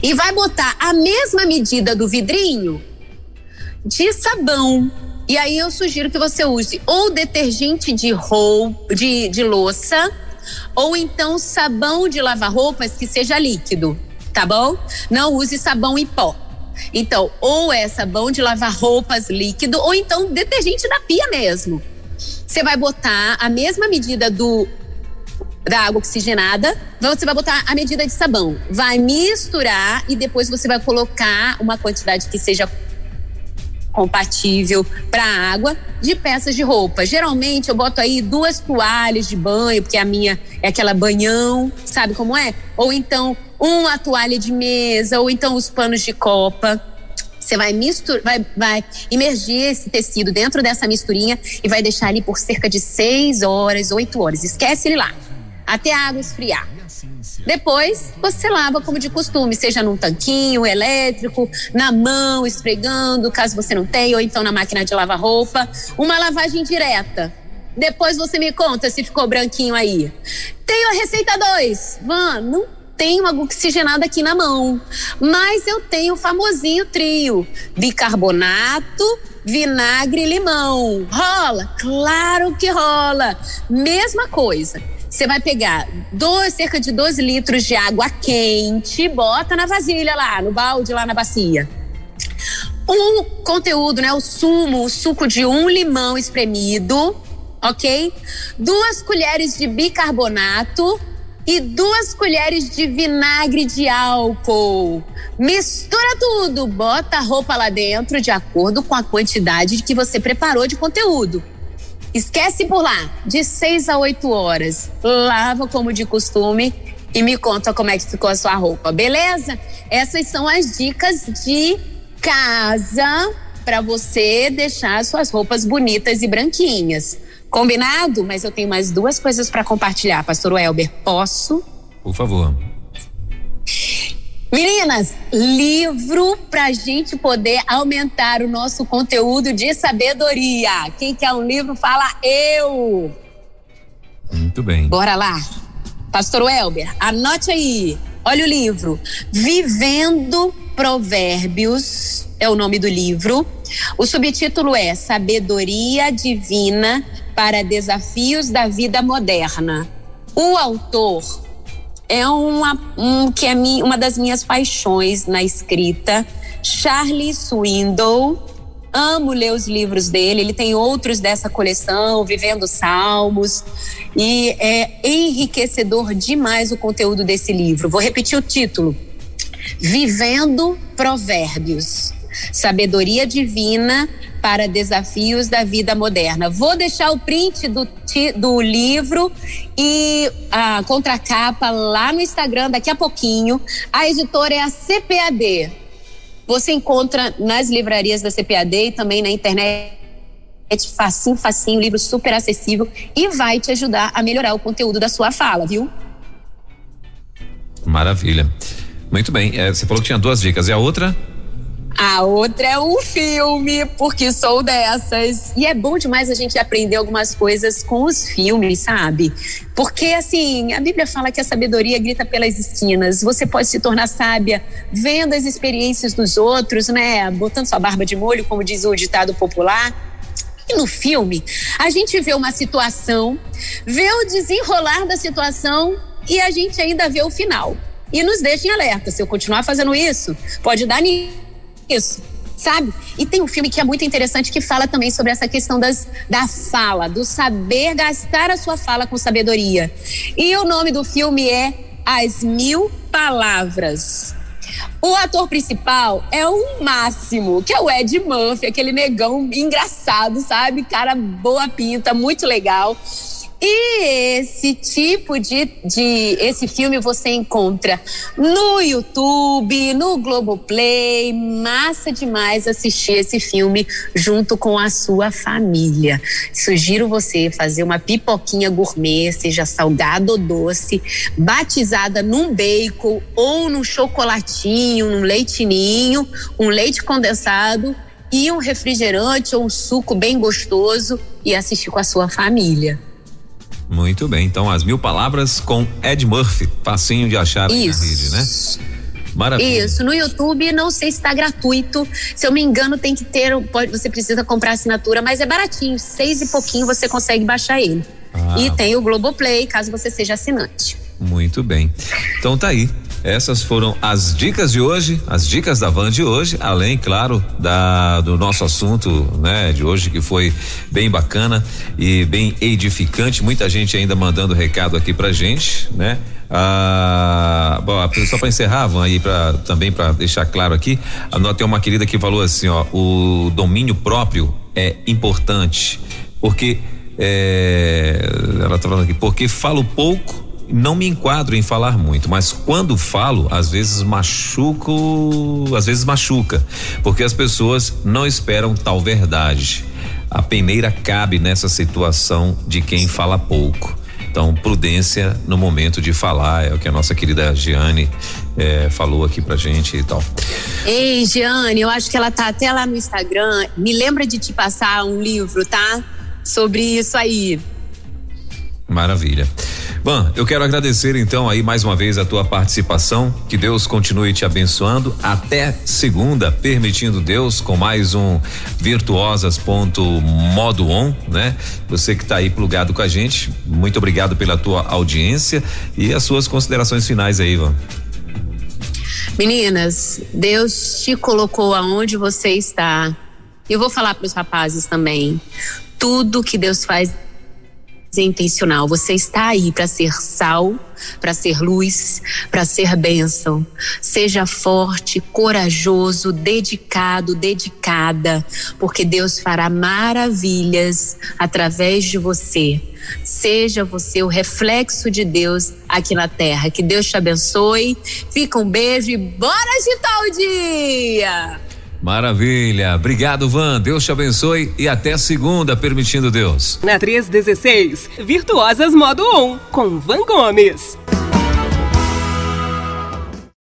E vai botar a mesma medida do vidrinho de sabão. E aí eu sugiro que você use ou detergente de roupa, de, de louça, ou então sabão de lavar roupas que seja líquido, tá bom? Não use sabão em pó. Então, ou é sabão de lavar roupas líquido, ou então detergente da pia mesmo. Você vai botar a mesma medida do da água oxigenada, você vai botar a medida de sabão, vai misturar e depois você vai colocar uma quantidade que seja compatível para água de peças de roupa. Geralmente eu boto aí duas toalhas de banho, porque a minha é aquela banhão, sabe como é? Ou então uma toalha de mesa, ou então os panos de copa. Você vai misturar, vai, vai imergir esse tecido dentro dessa misturinha e vai deixar ali por cerca de seis horas, oito horas. Esquece ele lá, até a água esfriar. Depois, você lava como de costume, seja num tanquinho elétrico, na mão, esfregando, caso você não tenha, ou então na máquina de lavar roupa. Uma lavagem direta. Depois você me conta se ficou branquinho aí. Tenho a receita 2. Van, não tenho água oxigenada aqui na mão, mas eu tenho o famosinho trio: bicarbonato, vinagre e limão. Rola? Claro que rola. Mesma coisa. Você vai pegar dois, cerca de 12 litros de água quente, bota na vasilha lá, no balde lá na bacia. Um conteúdo, né? O sumo, o suco de um limão espremido, ok? Duas colheres de bicarbonato e duas colheres de vinagre de álcool. Mistura tudo, bota a roupa lá dentro de acordo com a quantidade que você preparou de conteúdo. Esquece por lá, de 6 a 8 horas. Lava como de costume e me conta como é que ficou a sua roupa, beleza? Essas são as dicas de casa para você deixar suas roupas bonitas e branquinhas. Combinado? Mas eu tenho mais duas coisas para compartilhar, pastor Welber. Posso? Por favor. Meninas, livro pra gente poder aumentar o nosso conteúdo de sabedoria. Quem quer um livro, fala eu. Muito bem. Bora lá. Pastor Welber, anote aí. Olha o livro. Vivendo Provérbios é o nome do livro. O subtítulo é Sabedoria Divina para Desafios da Vida Moderna. O autor é uma, um, que é mi, uma das minhas paixões na escrita. Charlie Swindoll. Amo ler os livros dele. Ele tem outros dessa coleção, Vivendo Salmos. E é enriquecedor demais o conteúdo desse livro. Vou repetir o título: Vivendo Provérbios. Sabedoria divina para desafios da vida moderna. Vou deixar o print do, do livro e a contracapa lá no Instagram daqui a pouquinho. A editora é a CPAD. Você encontra nas livrarias da CPAD e também na internet. Facinho, facinho, livro super acessível e vai te ajudar a melhorar o conteúdo da sua fala, viu? Maravilha. Muito bem. É, você falou que tinha duas dicas. E a outra? A outra é um filme, porque sou dessas. E é bom demais a gente aprender algumas coisas com os filmes, sabe? Porque, assim, a Bíblia fala que a sabedoria grita pelas esquinas. Você pode se tornar sábia vendo as experiências dos outros, né? Botando sua barba de molho, como diz o ditado popular. E no filme, a gente vê uma situação, vê o desenrolar da situação e a gente ainda vê o final. E nos deixa em alerta. Se eu continuar fazendo isso, pode dar nisso isso, sabe? E tem um filme que é muito interessante que fala também sobre essa questão das, da fala, do saber gastar a sua fala com sabedoria. E o nome do filme é As Mil Palavras. O ator principal é o máximo, que é o Ed Murphy, aquele negão engraçado, sabe? Cara boa pinta, muito legal. E esse tipo de, de esse filme você encontra no YouTube, no Globoplay. Massa demais assistir esse filme junto com a sua família. Sugiro você fazer uma pipoquinha gourmet, seja salgado ou doce, batizada num bacon ou num chocolatinho, num leitinho, um leite condensado e um refrigerante ou um suco bem gostoso e assistir com a sua família. Muito bem, então as mil palavras com Ed Murphy, facinho de achar Isso. na rede, né? Maravilha. Isso, no YouTube não sei se está gratuito. Se eu me engano, tem que ter, pode, você precisa comprar assinatura, mas é baratinho, seis e pouquinho você consegue baixar ele. Ah. E tem o Globoplay, caso você seja assinante. Muito bem. Então tá aí. Essas foram as dicas de hoje, as dicas da Van de hoje, além, claro, da do nosso assunto, né, de hoje que foi bem bacana e bem edificante. Muita gente ainda mandando recado aqui pra gente, né? Ah, bom, só para encerrar, Van, aí para também para deixar claro aqui, tem uma querida que falou assim, ó, o domínio próprio é importante, porque é, ela tá falando aqui, porque falo pouco não me enquadro em falar muito, mas quando falo, às vezes machuco, às vezes machuca, porque as pessoas não esperam tal verdade. A peneira cabe nessa situação de quem fala pouco. Então, prudência no momento de falar, é o que a nossa querida Giane é, falou aqui pra gente e tal. Ei, Giane, eu acho que ela tá até lá no Instagram. Me lembra de te passar um livro, tá? Sobre isso aí. Maravilha. Van, eu quero agradecer então aí mais uma vez a tua participação. Que Deus continue te abençoando. Até segunda, permitindo Deus, com mais um Virtuosas ponto modo on, né? Você que está aí plugado com a gente, muito obrigado pela tua audiência e as suas considerações finais aí, Van. Meninas, Deus te colocou aonde você está. Eu vou falar para os rapazes também. Tudo que Deus faz intencional. Você está aí para ser sal, para ser luz, para ser bênção. Seja forte, corajoso, dedicado, dedicada, porque Deus fará maravilhas através de você. Seja você o reflexo de Deus aqui na terra. Que Deus te abençoe. Fica um beijo e bora agitar o dia! Maravilha. Obrigado, Van. Deus te abençoe e até segunda, permitindo Deus. Na 316, Virtuosas Modo On, com Van Gomes.